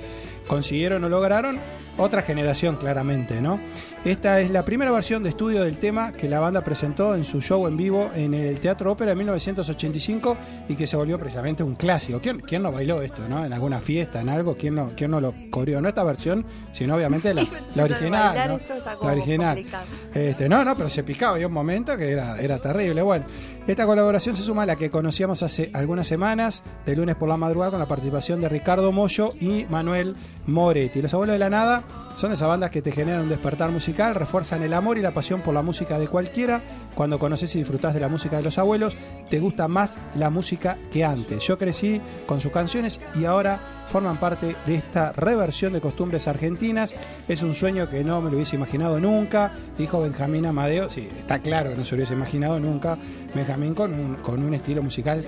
consiguieron o lograron otra generación claramente, ¿no? Esta es la primera versión de estudio del tema que la banda presentó en su show en vivo en el Teatro Ópera en 1985 y que se volvió precisamente un clásico. ¿Quién, quién no bailó esto, no? En alguna fiesta, en algo, ¿quién no, quién no lo corrió? No esta versión, sino obviamente la, la original, La original. Este, no, no, pero se picaba, había un momento que era, era terrible. Bueno, esta colaboración se suma a la que conocíamos hace algunas semanas, de lunes por la madrugada, con la participación de Ricardo Mollo y Manuel Moretti. Los Abuelos de la Nada son esas bandas que te generan un despertar musical, refuerzan el amor y la pasión por la música de cualquiera. Cuando conoces y disfrutás de la música de los abuelos, te gusta más la música que antes. Yo crecí con sus canciones y ahora forman parte de esta reversión de costumbres argentinas. Es un sueño que no me lo hubiese imaginado nunca, dijo Benjamín Amadeo. Sí, está claro que no se lo hubiese imaginado nunca. Benjamín con un, con un estilo musical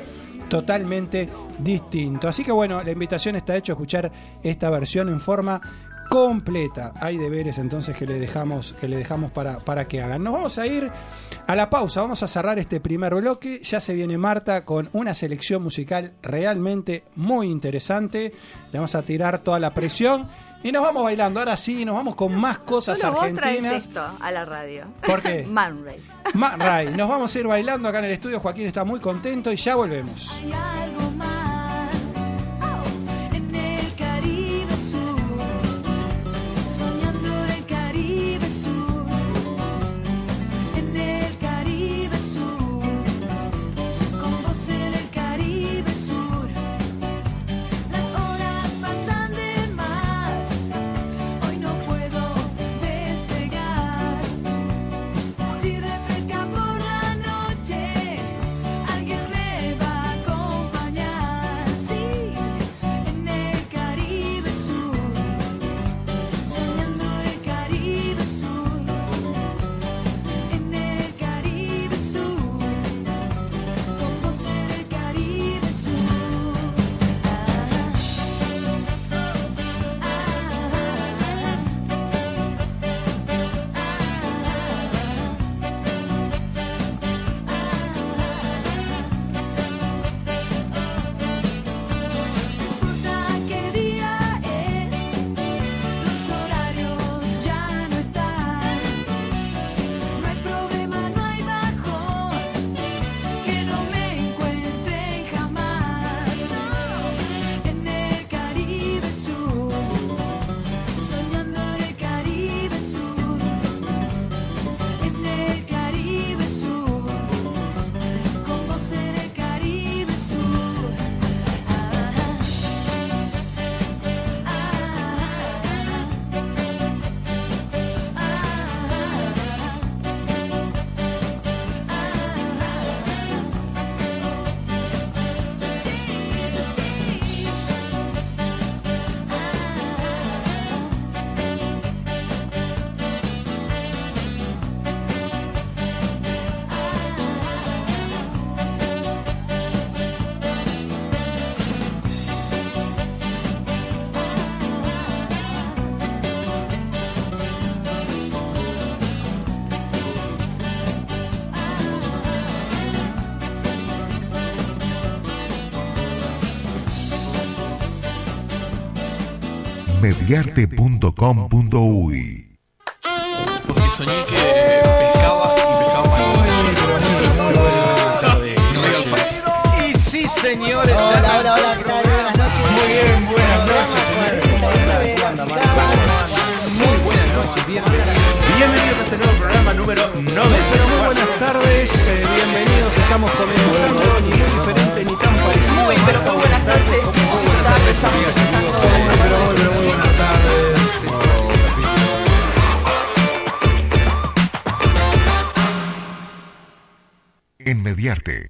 totalmente distinto. Así que bueno, la invitación está hecha a escuchar esta versión en forma completa. Hay deberes entonces que le dejamos, que le dejamos para, para que hagan. Nos vamos a ir a la pausa, vamos a cerrar este primer bloque. Ya se viene Marta con una selección musical realmente muy interesante. Le vamos a tirar toda la presión y nos vamos bailando. Ahora sí, nos vamos con más cosas Solo vos traes argentinas. esto a la radio. ¿Por qué? Man Ray. Ma- Ray, nos vamos a ir bailando acá en el estudio. Joaquín está muy contento y ya volvemos. Hay algo más mediarte.com.uy Porque soñé que pescaba y pescaba Y sí, señores. Hola, hola, hola, ¿qué tal? Buenas noches. Muy bien, buenas noches. Muy buenas noches, bienvenidos. Bienvenidos a este nuevo programa número 90. Pero muy buenas tardes, eh, bienvenidos, estamos comenzando, ni muy diferente ni tan parecido. Muy, pero muy buenas noches. Muy tarde, estamos empezando. Mediarte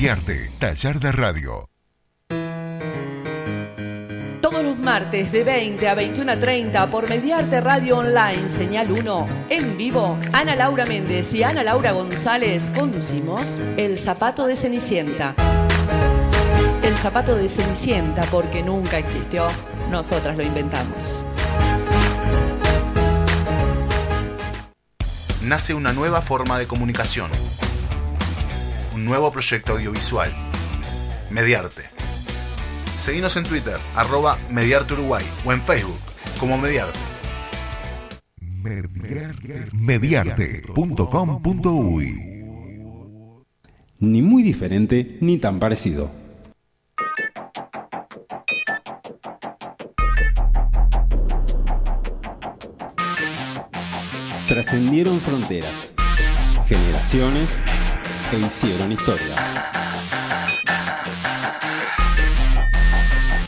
Mediarte, taller de radio. Todos los martes de 20 a 21 a 30 por Mediarte Radio Online, señal 1, en vivo, Ana Laura Méndez y Ana Laura González conducimos El Zapato de Cenicienta. El zapato de Cenicienta porque nunca existió, nosotras lo inventamos. nace una nueva forma de comunicación. Un nuevo proyecto audiovisual. Mediarte. Seguinos en Twitter, arroba Mediarte Uruguay, o en Facebook, como Mediarte. Mediarte.com.uy Ni muy diferente ni tan parecido. Trascendieron fronteras, generaciones e hicieron historia.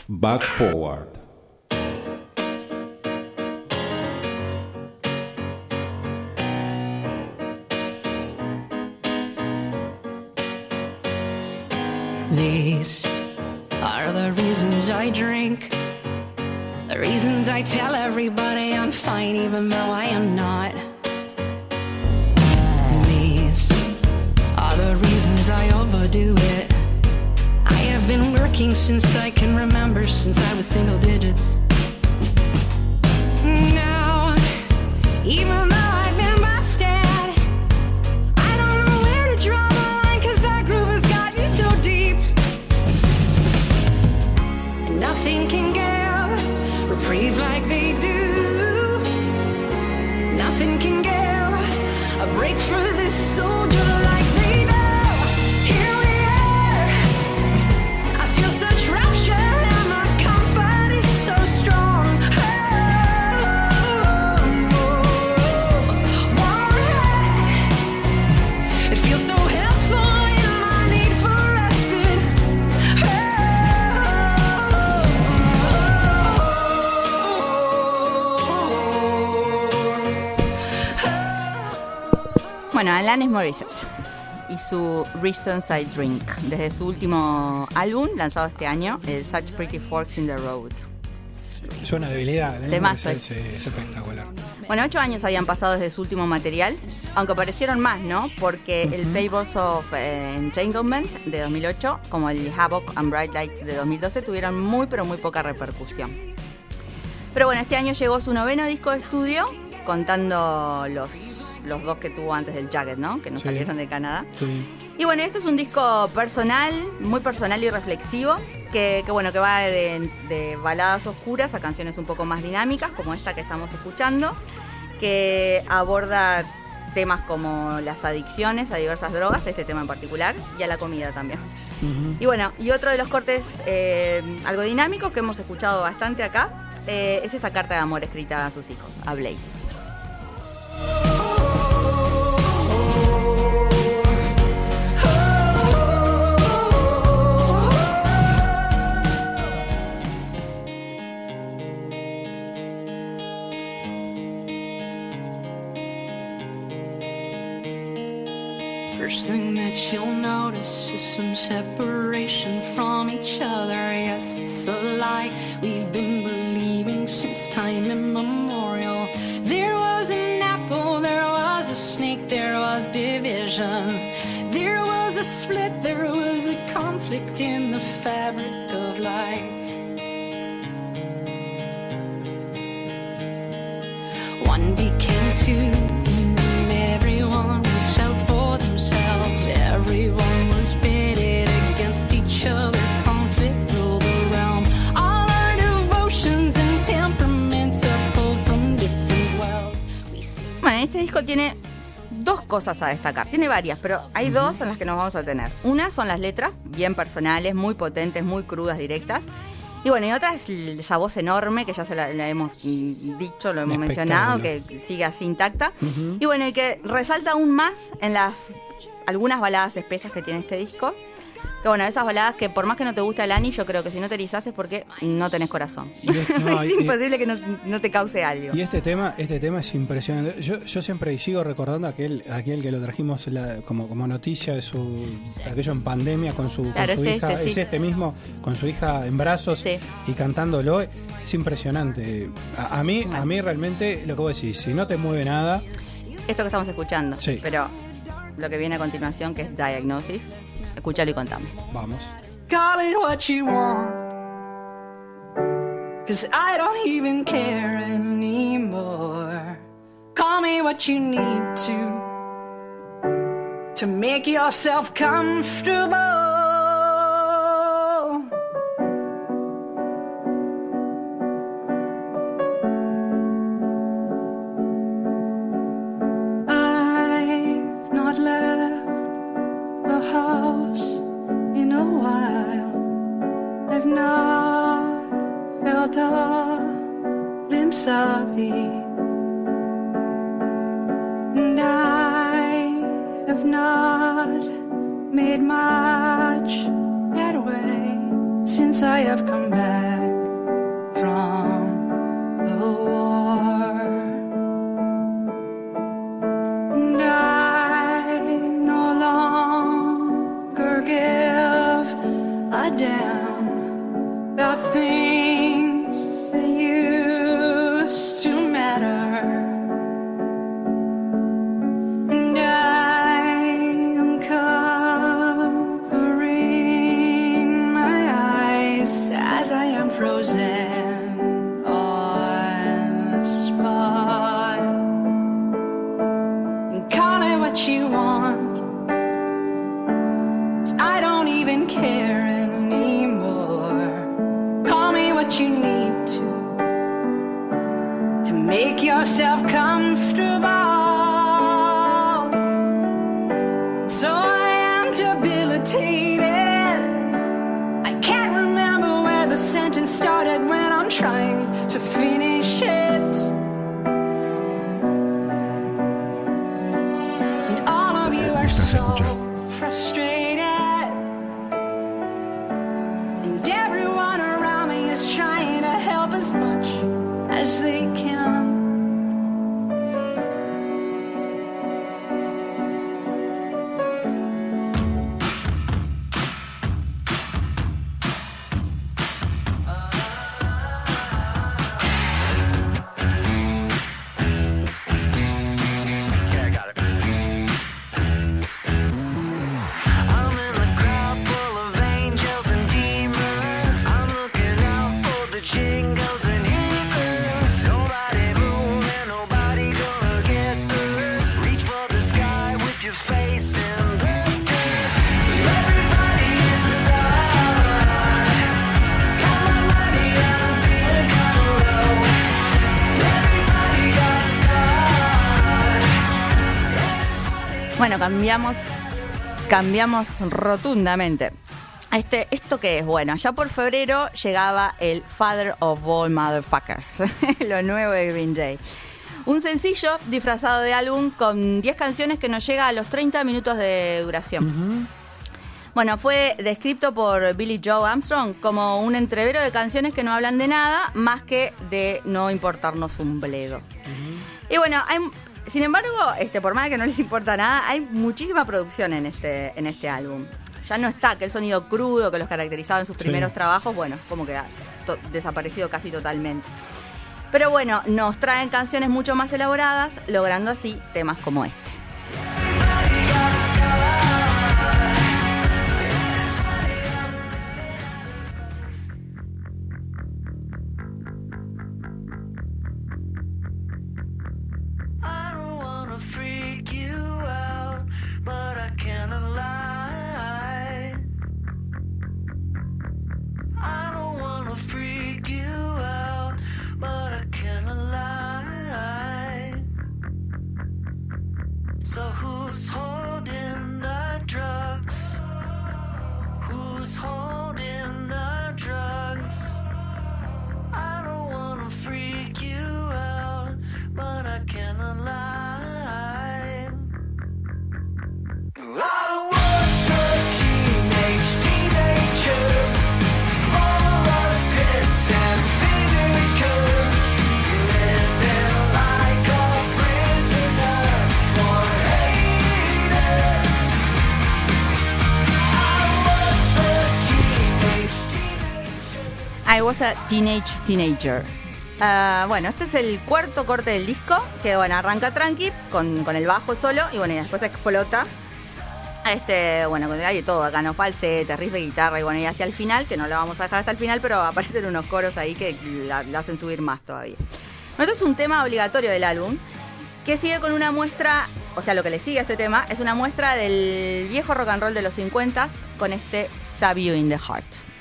Back Forward. These are the reasons I drink. The reasons I tell everybody I'm fine even though I since I can remember, since I was single digits. Now, even though I've been busted, I don't know where to draw the line 'cause that groove has so deep. And nothing can give reprieve like they do. Nothing can give a break for this soldier Bueno, Alanis Morissette y su Reasons I Drink, desde su último álbum lanzado este año, el Such Pretty Forks in the Road. Suena debilidad, ¿eh? Temazo. Es, es espectacular. Bueno, ocho años habían pasado desde su último material, aunque aparecieron más, ¿no? Porque el Favors of eh, Entanglement de 2008, como el Havoc and Bright Lights de 2012, tuvieron muy, pero muy poca repercusión. Pero bueno, este año llegó su noveno disco de estudio, contando los, los dos que tuvo antes del Jacket, ¿no? Que no Sí. salieron de Canadá. Sí. Y bueno, esto es un disco personal, muy personal y reflexivo, que, que bueno, que va de, de baladas oscuras a canciones un poco más dinámicas, como esta que estamos escuchando, que aborda temas como las adicciones a diversas drogas, este tema en particular, y a la comida también. Y bueno, y otro de los cortes eh, algo dinámicos que hemos escuchado bastante acá, eh, es esa carta de amor escrita a sus hijos, a Blaze. Some separation from each other. Yes, it's a lie we've been believing since time immemorial. There was an apple, there was a snake, there was division. There was a split, there was a conflict in the fabric of life. One disco tiene dos cosas a destacar. Tiene varias, pero hay dos en las que nos vamos a tener. Una son las letras, bien personales, muy potentes, muy crudas, directas. Y bueno, y otra es esa voz enorme que ya se la, la hemos dicho, lo hemos mencionado, que sigue así intacta. Ujú. Y bueno, y que resalta aún más en las algunas baladas espesas que tiene este disco. Que bueno, esas baladas que por más que no te gusta el Ani, yo creo que si no te erizaste es porque no tenés corazón. Es- no, es y- imposible que no, no te cause algo. Y este tema, este tema es impresionante. Yo, yo siempre y sigo recordando aquel, aquel que lo trajimos la- como, como noticia de su aquello en pandemia con su, con su es hija, este, sí. es este mismo, con su hija en brazos y cantándolo, es impresionante. A, a mí, a mí realmente lo que vos decís, si no te mueve nada, Esto que estamos escuchando. Sí. Pero lo que viene a continuación, que es Diagnosis, escúchalo y contame. vamos. Call it what you want. Cause I don't even care anymore. Call me what you need to. To make yourself comfortable. Since I have come back Bueno, cambiamos, cambiamos rotundamente. Este, ¿Esto qué es? Bueno, ya por febrero llegaba el Father of All Motherfuckers, lo nuevo de Green Day. Un sencillo disfrazado de álbum con 10 canciones que nos llega a los 30 minutos de duración. Bueno, fue descrito por Billy Joe Armstrong como un entrevero de canciones que no hablan de nada más que de no importarnos un bledo. Y bueno, hay- sin embargo, este, por más que no les importa nada, hay muchísima producción en este, en este álbum. Ya no está aquel sonido crudo que los caracterizaba en sus Sí. primeros trabajos, bueno, como que ha desaparecido casi totalmente. Pero bueno, nos traen canciones mucho más elaboradas, logrando así temas como este. So who's holding the drugs? Who's holding the drugs? I don't wanna freak you out, but I cannot lie. I was a teenage teenager. Ah, bueno, este es el cuarto corte del disco, que bueno, arranca tranqui, con, con el bajo solo, y bueno, y después explota. Este, bueno, hay todo acá, no falsete, riff de guitarra, y bueno, y hacia el final, que no lo vamos a dejar hasta el final, pero aparecen unos coros ahí que la, hacen subir más todavía. Bueno, Esto es un tema obligatorio del álbum, que sigue con una muestra, o sea, lo que le sigue a este tema, es una muestra del viejo rock and roll de los 50 con este Stab You in the Heart.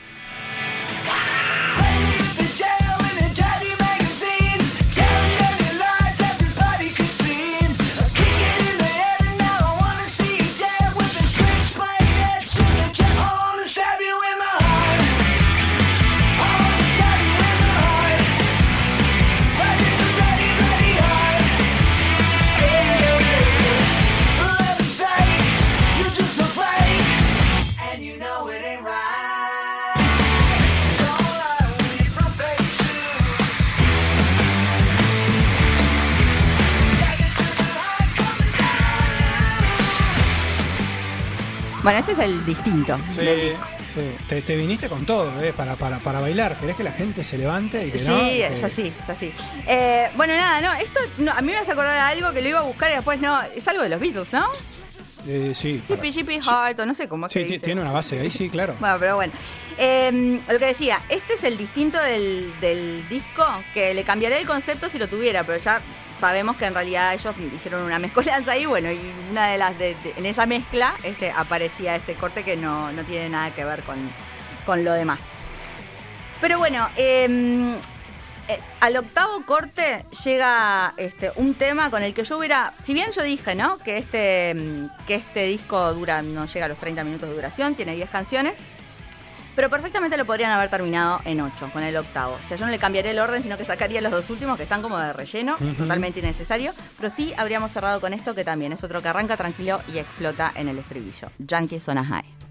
Bueno, este es el distinto. del disco. Sí, te, te viniste con todo, ¿eh? Para, para, para bailar. ¿Querés que la gente se levante y que Sí, no? es Que- así, es así. Eh, bueno, nada, no, esto no, a mí me hace acordar a algo que lo iba a buscar y después no. Es algo de los Beatles, ¿no? eh, sí. Chippy Chippy Heart, o no sé cómo Sí, se ti- dice. tiene una base ahí, sí, claro. Bueno, pero bueno. Eh, lo que decía, este es el distinto del, del disco, que le cambiaría el concepto si lo tuviera, pero ya sabemos que en realidad ellos hicieron una mezcolanza ahí, bueno, y una de las de, en esa mezcla este, aparecía este corte que no, no tiene nada que ver con, con lo demás. Pero bueno, eh, eh, al octavo corte llega este, un tema con el que yo hubiera, si bien yo dije, ¿no? Que este, que este disco dura, no llega a los 30 minutos de duración, tiene 10 canciones, pero perfectamente lo podrían haber terminado en 8, con el octavo. O sea, yo no le cambiaría el orden, sino que sacaría los dos últimos que están como de relleno, totalmente innecesario, pero sí habríamos cerrado con esto que también es otro que arranca tranquilo y explota en el estribillo. Yankees on a High.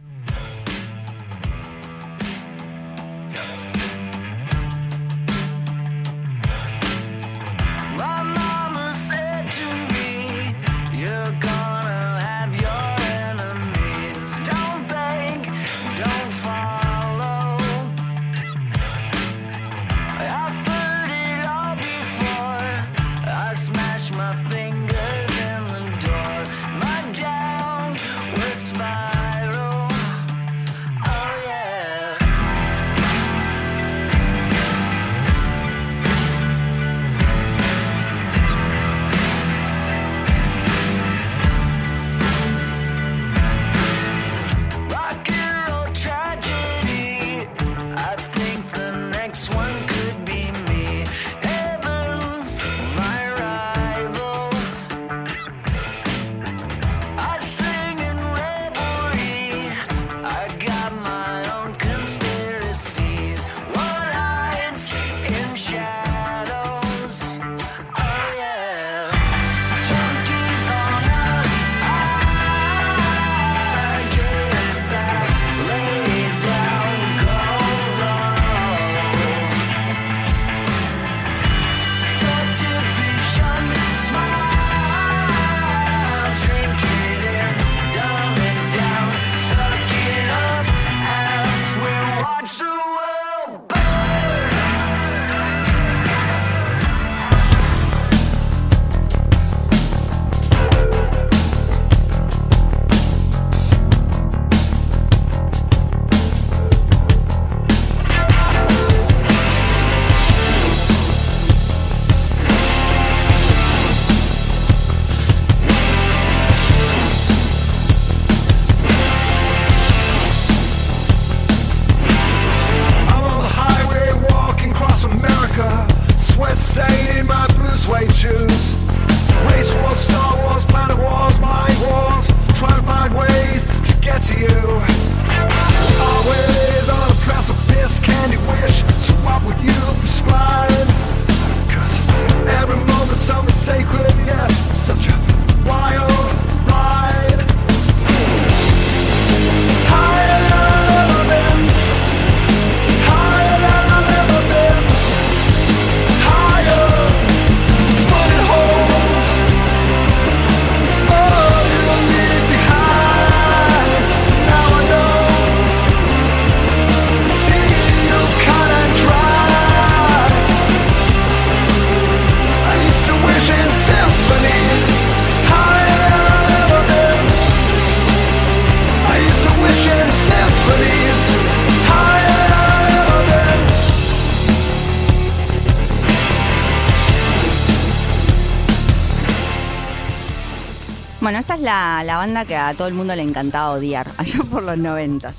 La, la banda que a todo el mundo le encantaba odiar, allá por los noventas.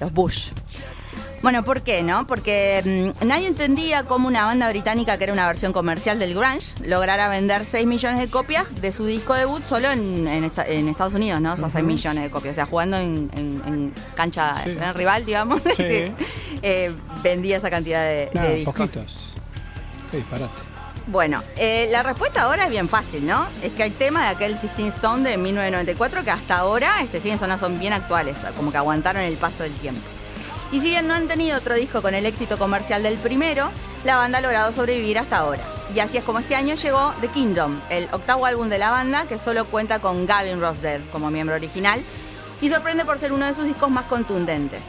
Los Bush. Bueno, ¿por qué no? Porque mm, nadie entendía cómo una banda británica que era una versión comercial del grunge lograra vender 6 millones de copias de su disco debut solo en, en esta- en Estados Unidos, ¿no? O sea, 6 Ujú. millones de copias. O sea, jugando en, cancha Sí. en rival, digamos, Sí. eh, vendía esa cantidad de, Nada, de discos. poquitos. Qué disparate. Bueno, eh, la respuesta ahora es bien fácil, ¿no? Es que hay temas de aquel 16 Stone de 1994 que hasta ahora este, siguen sonando, son bien actuales, como que aguantaron el paso del tiempo. Y si bien no han tenido otro disco con el éxito comercial del primero, la banda ha logrado sobrevivir hasta ahora. Y así es como este año llegó The Kingdom, el octavo álbum de la banda que solo cuenta con Gavin Rossdale como miembro original y sorprende por ser uno de sus discos más contundentes.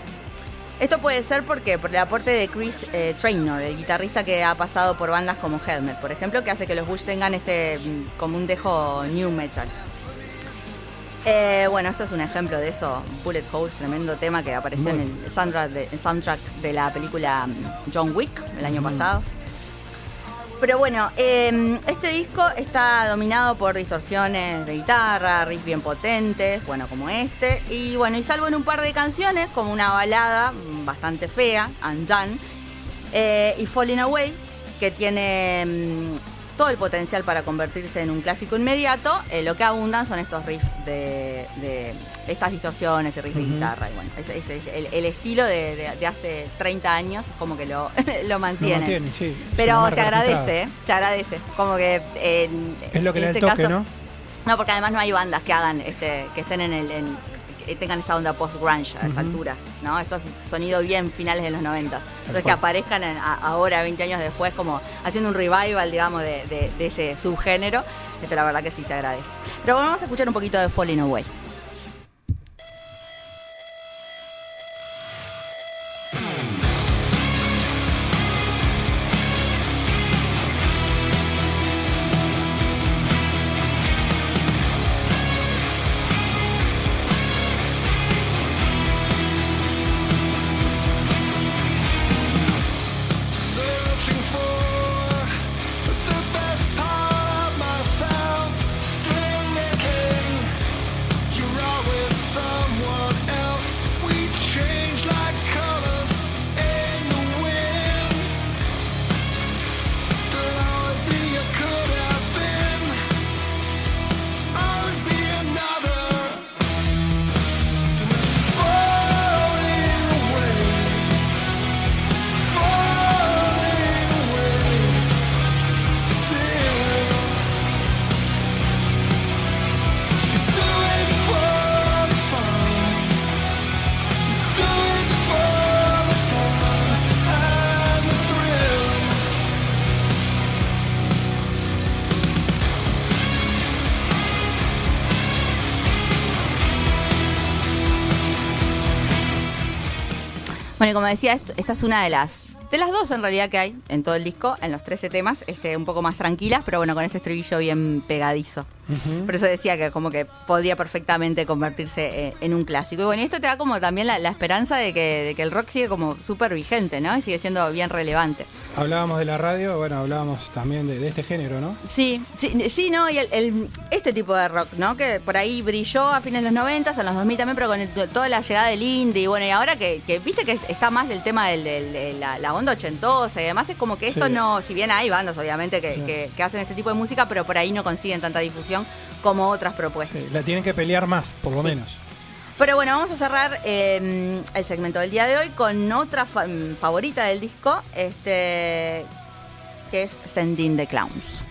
Esto puede ser porque por el aporte de Chris eh, Traynor, el guitarrista que ha pasado por bandas como Helmet, por ejemplo, que hace que los Bush tengan este mm, como un dejo new metal. Eh, bueno, esto es un ejemplo de eso, Bullet Holes, tremendo tema que apareció en el soundtrack de, el soundtrack de la película mm, John Wick el año pasado. Pero bueno, eh, este disco está dominado por distorsiones de guitarra, riffs bien potentes, bueno, como este. Y bueno, y salvo en un par de canciones, como una balada bastante fea, Undone, eh, y Falling Away, que tiene mm, todo el potencial para convertirse en un clásico inmediato, eh, lo que abundan son estos riffs de, de estas distorsiones y riffs de guitarra. Y bueno, es el, el estilo de, de- de hace 30 años, es como que lo, lo sí. Pero se agradece. ¿eh? se agradece. Como que en, Es lo que en le da el este toque, caso- ¿no? No, porque además no hay bandas que hagan, este, que estén en el, en- tengan esta onda post-grunge a esta Ujú. altura, ¿no? Esto es sonido bien finales de los 90. Entonces que aparezcan en- a- ahora, 20 años después, como haciendo un revival, digamos, de, de- de ese subgénero, esto la verdad que sí se agradece. Pero bueno, vamos a escuchar un poquito de Falling Away. Bueno, y como decía, esta es una de las de las dos en realidad que hay en todo el disco, en los 13 temas, este, un poco más tranquilas, pero bueno, con ese estribillo bien pegadizo. Por eso decía que como que podría perfectamente convertirse eh, en un clásico. Y bueno, y esto te da como también la, la esperanza de que, de que el rock sigue como súper vigente, ¿no? Y sigue siendo bien relevante. Hablábamos de la radio, bueno, hablábamos también de, de este género, ¿no? Sí, sí, sí, ¿no? Y el, el- este tipo de rock, ¿no? Que por ahí brilló a fines de los 90, en los 2000 también, pero con el- toda la llegada del indie, y bueno, y ahora que, que viste que está más del tema del- del- de la, la onda ochentosa y demás, es como que esto Sí. no, si bien hay bandas obviamente que, Sí. que- que hacen este tipo de música, pero por ahí no consiguen tanta difusión como otras propuestas. Sí, la tienen que pelear más, por lo Sí. menos. Pero bueno, vamos a cerrar eh, el segmento del día de hoy con otra fa- mm, favorita del disco, este que es Sending the Clowns.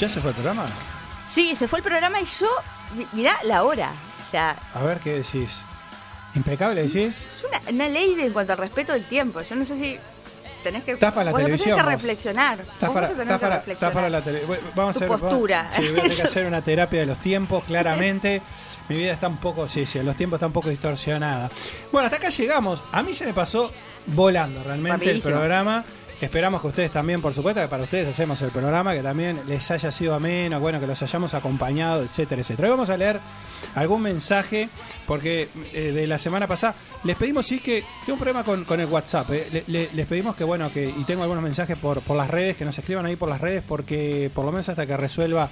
¿Ya se fue el programa? Sí, se fue el programa y yo, mi- mirá la hora. O sea, A ver qué decís. ¿Impecable decís? es una, una ley de en cuanto al respeto del tiempo. Yo no sé si tenés que. Estás para la vos televisión, Tenés que reflexionar. Estás para, estás para, estás para la tele. Bueno, Vamos Tu a hacer, postura. vamos- sí, voy a tener que hacer una terapia de los tiempos, claramente. Mi vida está un poco, sí, sí, los tiempos está un poco distorsionada. Bueno, hasta acá llegamos. A mí se me pasó volando realmente Rapidísimo. el programa. Esperamos que ustedes también, por supuesto, que para ustedes hacemos el programa, que también les haya sido ameno, bueno, que los hayamos acompañado, etcétera, etcétera. Hoy vamos a leer algún mensaje, porque eh, de la semana pasada les pedimos, sí, que tengo un problema con, con el WhatsApp. eh. Le- le- les pedimos que, bueno, que, y tengo algunos mensajes por, por las redes, que nos escriban ahí por las redes, porque por lo menos hasta que resuelva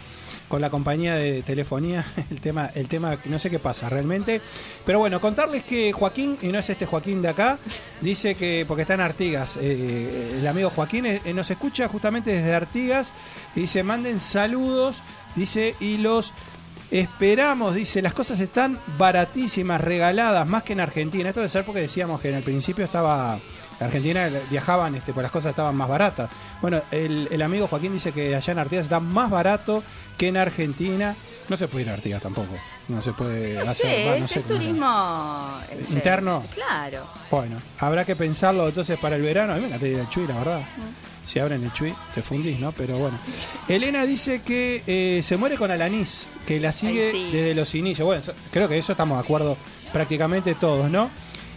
con la compañía de telefonía el tema, el tema, no sé qué pasa realmente. Pero bueno, contarles que Joaquín, y no es este Joaquín de acá, dice que, porque está en Artigas, eh, el amigo Joaquín eh, nos escucha justamente desde Artigas, y dice, manden saludos, dice, y los esperamos, dice, las cosas están baratísimas, regaladas, más que en Argentina. Esto debe ser porque decíamos que en el principio estaba... En Argentina viajaban, este, pues las cosas estaban más baratas. Bueno, el, el amigo Joaquín dice que allá en Artigas está más barato que en Argentina. No se puede ir a Artigas tampoco. No se puede No hacer. sé, va, no es, sé turismo. este, ¿Interno? Claro. Bueno, habrá que pensarlo entonces para el verano. A mí me encanta ir al Chuy, la verdad. Si abren el Chuy, te fundís, ¿no? Pero bueno. Elena dice que eh, se muere con Alanis, que la sigue Ay, sí. desde los inicios. Bueno, creo que eso estamos de acuerdo prácticamente todos, ¿no?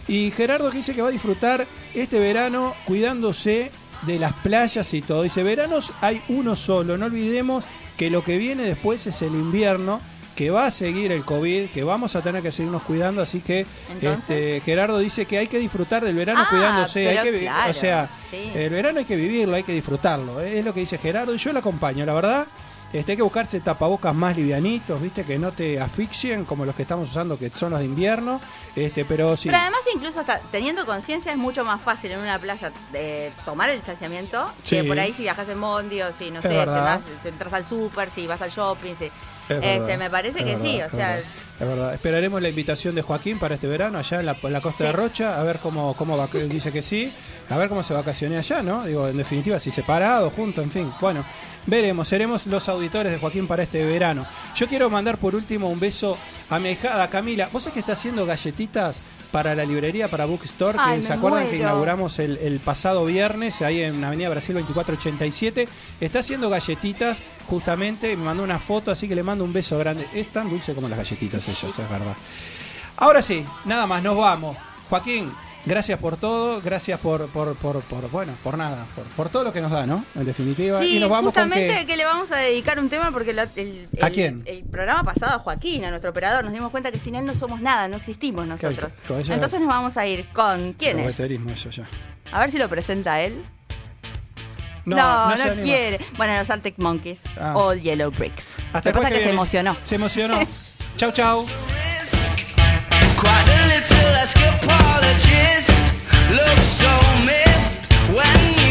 Y Gerardo que dice que va a disfrutar este verano cuidándose de las playas y todo. Dice, veranos hay uno solo, no olvidemos que lo que viene después es el invierno, que va a seguir el COVID, que vamos a tener que seguirnos cuidando, así que este, Gerardo dice que hay que disfrutar del verano Ah, cuidándose, hay que claro, o sea, sí. el verano hay que vivirlo, hay que disfrutarlo, es lo que dice Gerardo y yo lo acompaño, la verdad. Este, hay que buscarse tapabocas más livianitos, viste, que no te asfixien como los que estamos usando, que son los de invierno. Este, pero sí. Pero además, incluso hasta teniendo conciencia, es mucho más fácil en una playa eh, tomar el distanciamiento que Sí. por ahí si viajas en Bondi o si, no Es sé, si, entras al súper, si vas al shopping. Si, Es este, verdad, me parece que verdad, sí, es o sea. verdad, Es verdad. Esperaremos la invitación de Joaquín para este verano allá en la, en la costa de Rocha, a ver cómo, cómo va, dice que sí, a ver cómo se vacacione allá, ¿no? Digo, en definitiva, si separado, juntos, en fin. Bueno, veremos, seremos los auditores de Joaquín para este verano. Yo quiero mandar por último un beso a mi hijada Camila. ¿Vos sabés que está haciendo galletitas para la librería, para Bookstore? Que Ay, se acuerdan que inauguramos el, el pasado viernes ahí en Avenida Brasil 2487. Está haciendo galletitas justamente, me mandó una foto, así que le mando un beso grande. Es tan dulce como las galletitas ellas, es verdad. Ahora sí, nada más, nos vamos. Joaquín, gracias por todo, gracias por, por, por, por- bueno, por nada, por, por todo lo que nos da, ¿no? En definitiva. Sí, y nos vamos con justamente que... que... le vamos a dedicar un tema porque lo- el, ¿A el- quién? el programa pasado a Joaquín, a nuestro operador, nos dimos cuenta que sin él no somos nada, no existimos nosotros. Entonces nos vamos a ir con ¿quién es? Eso ya. A ver si lo presenta él. No, No, quiere. Bueno, los Arctic Monkeys, Ah. All Yellow Bricks. Hasta Lo que pasa es que se emocionó. Se emocionó. chau, chau. Little escapologist looks so miffed when.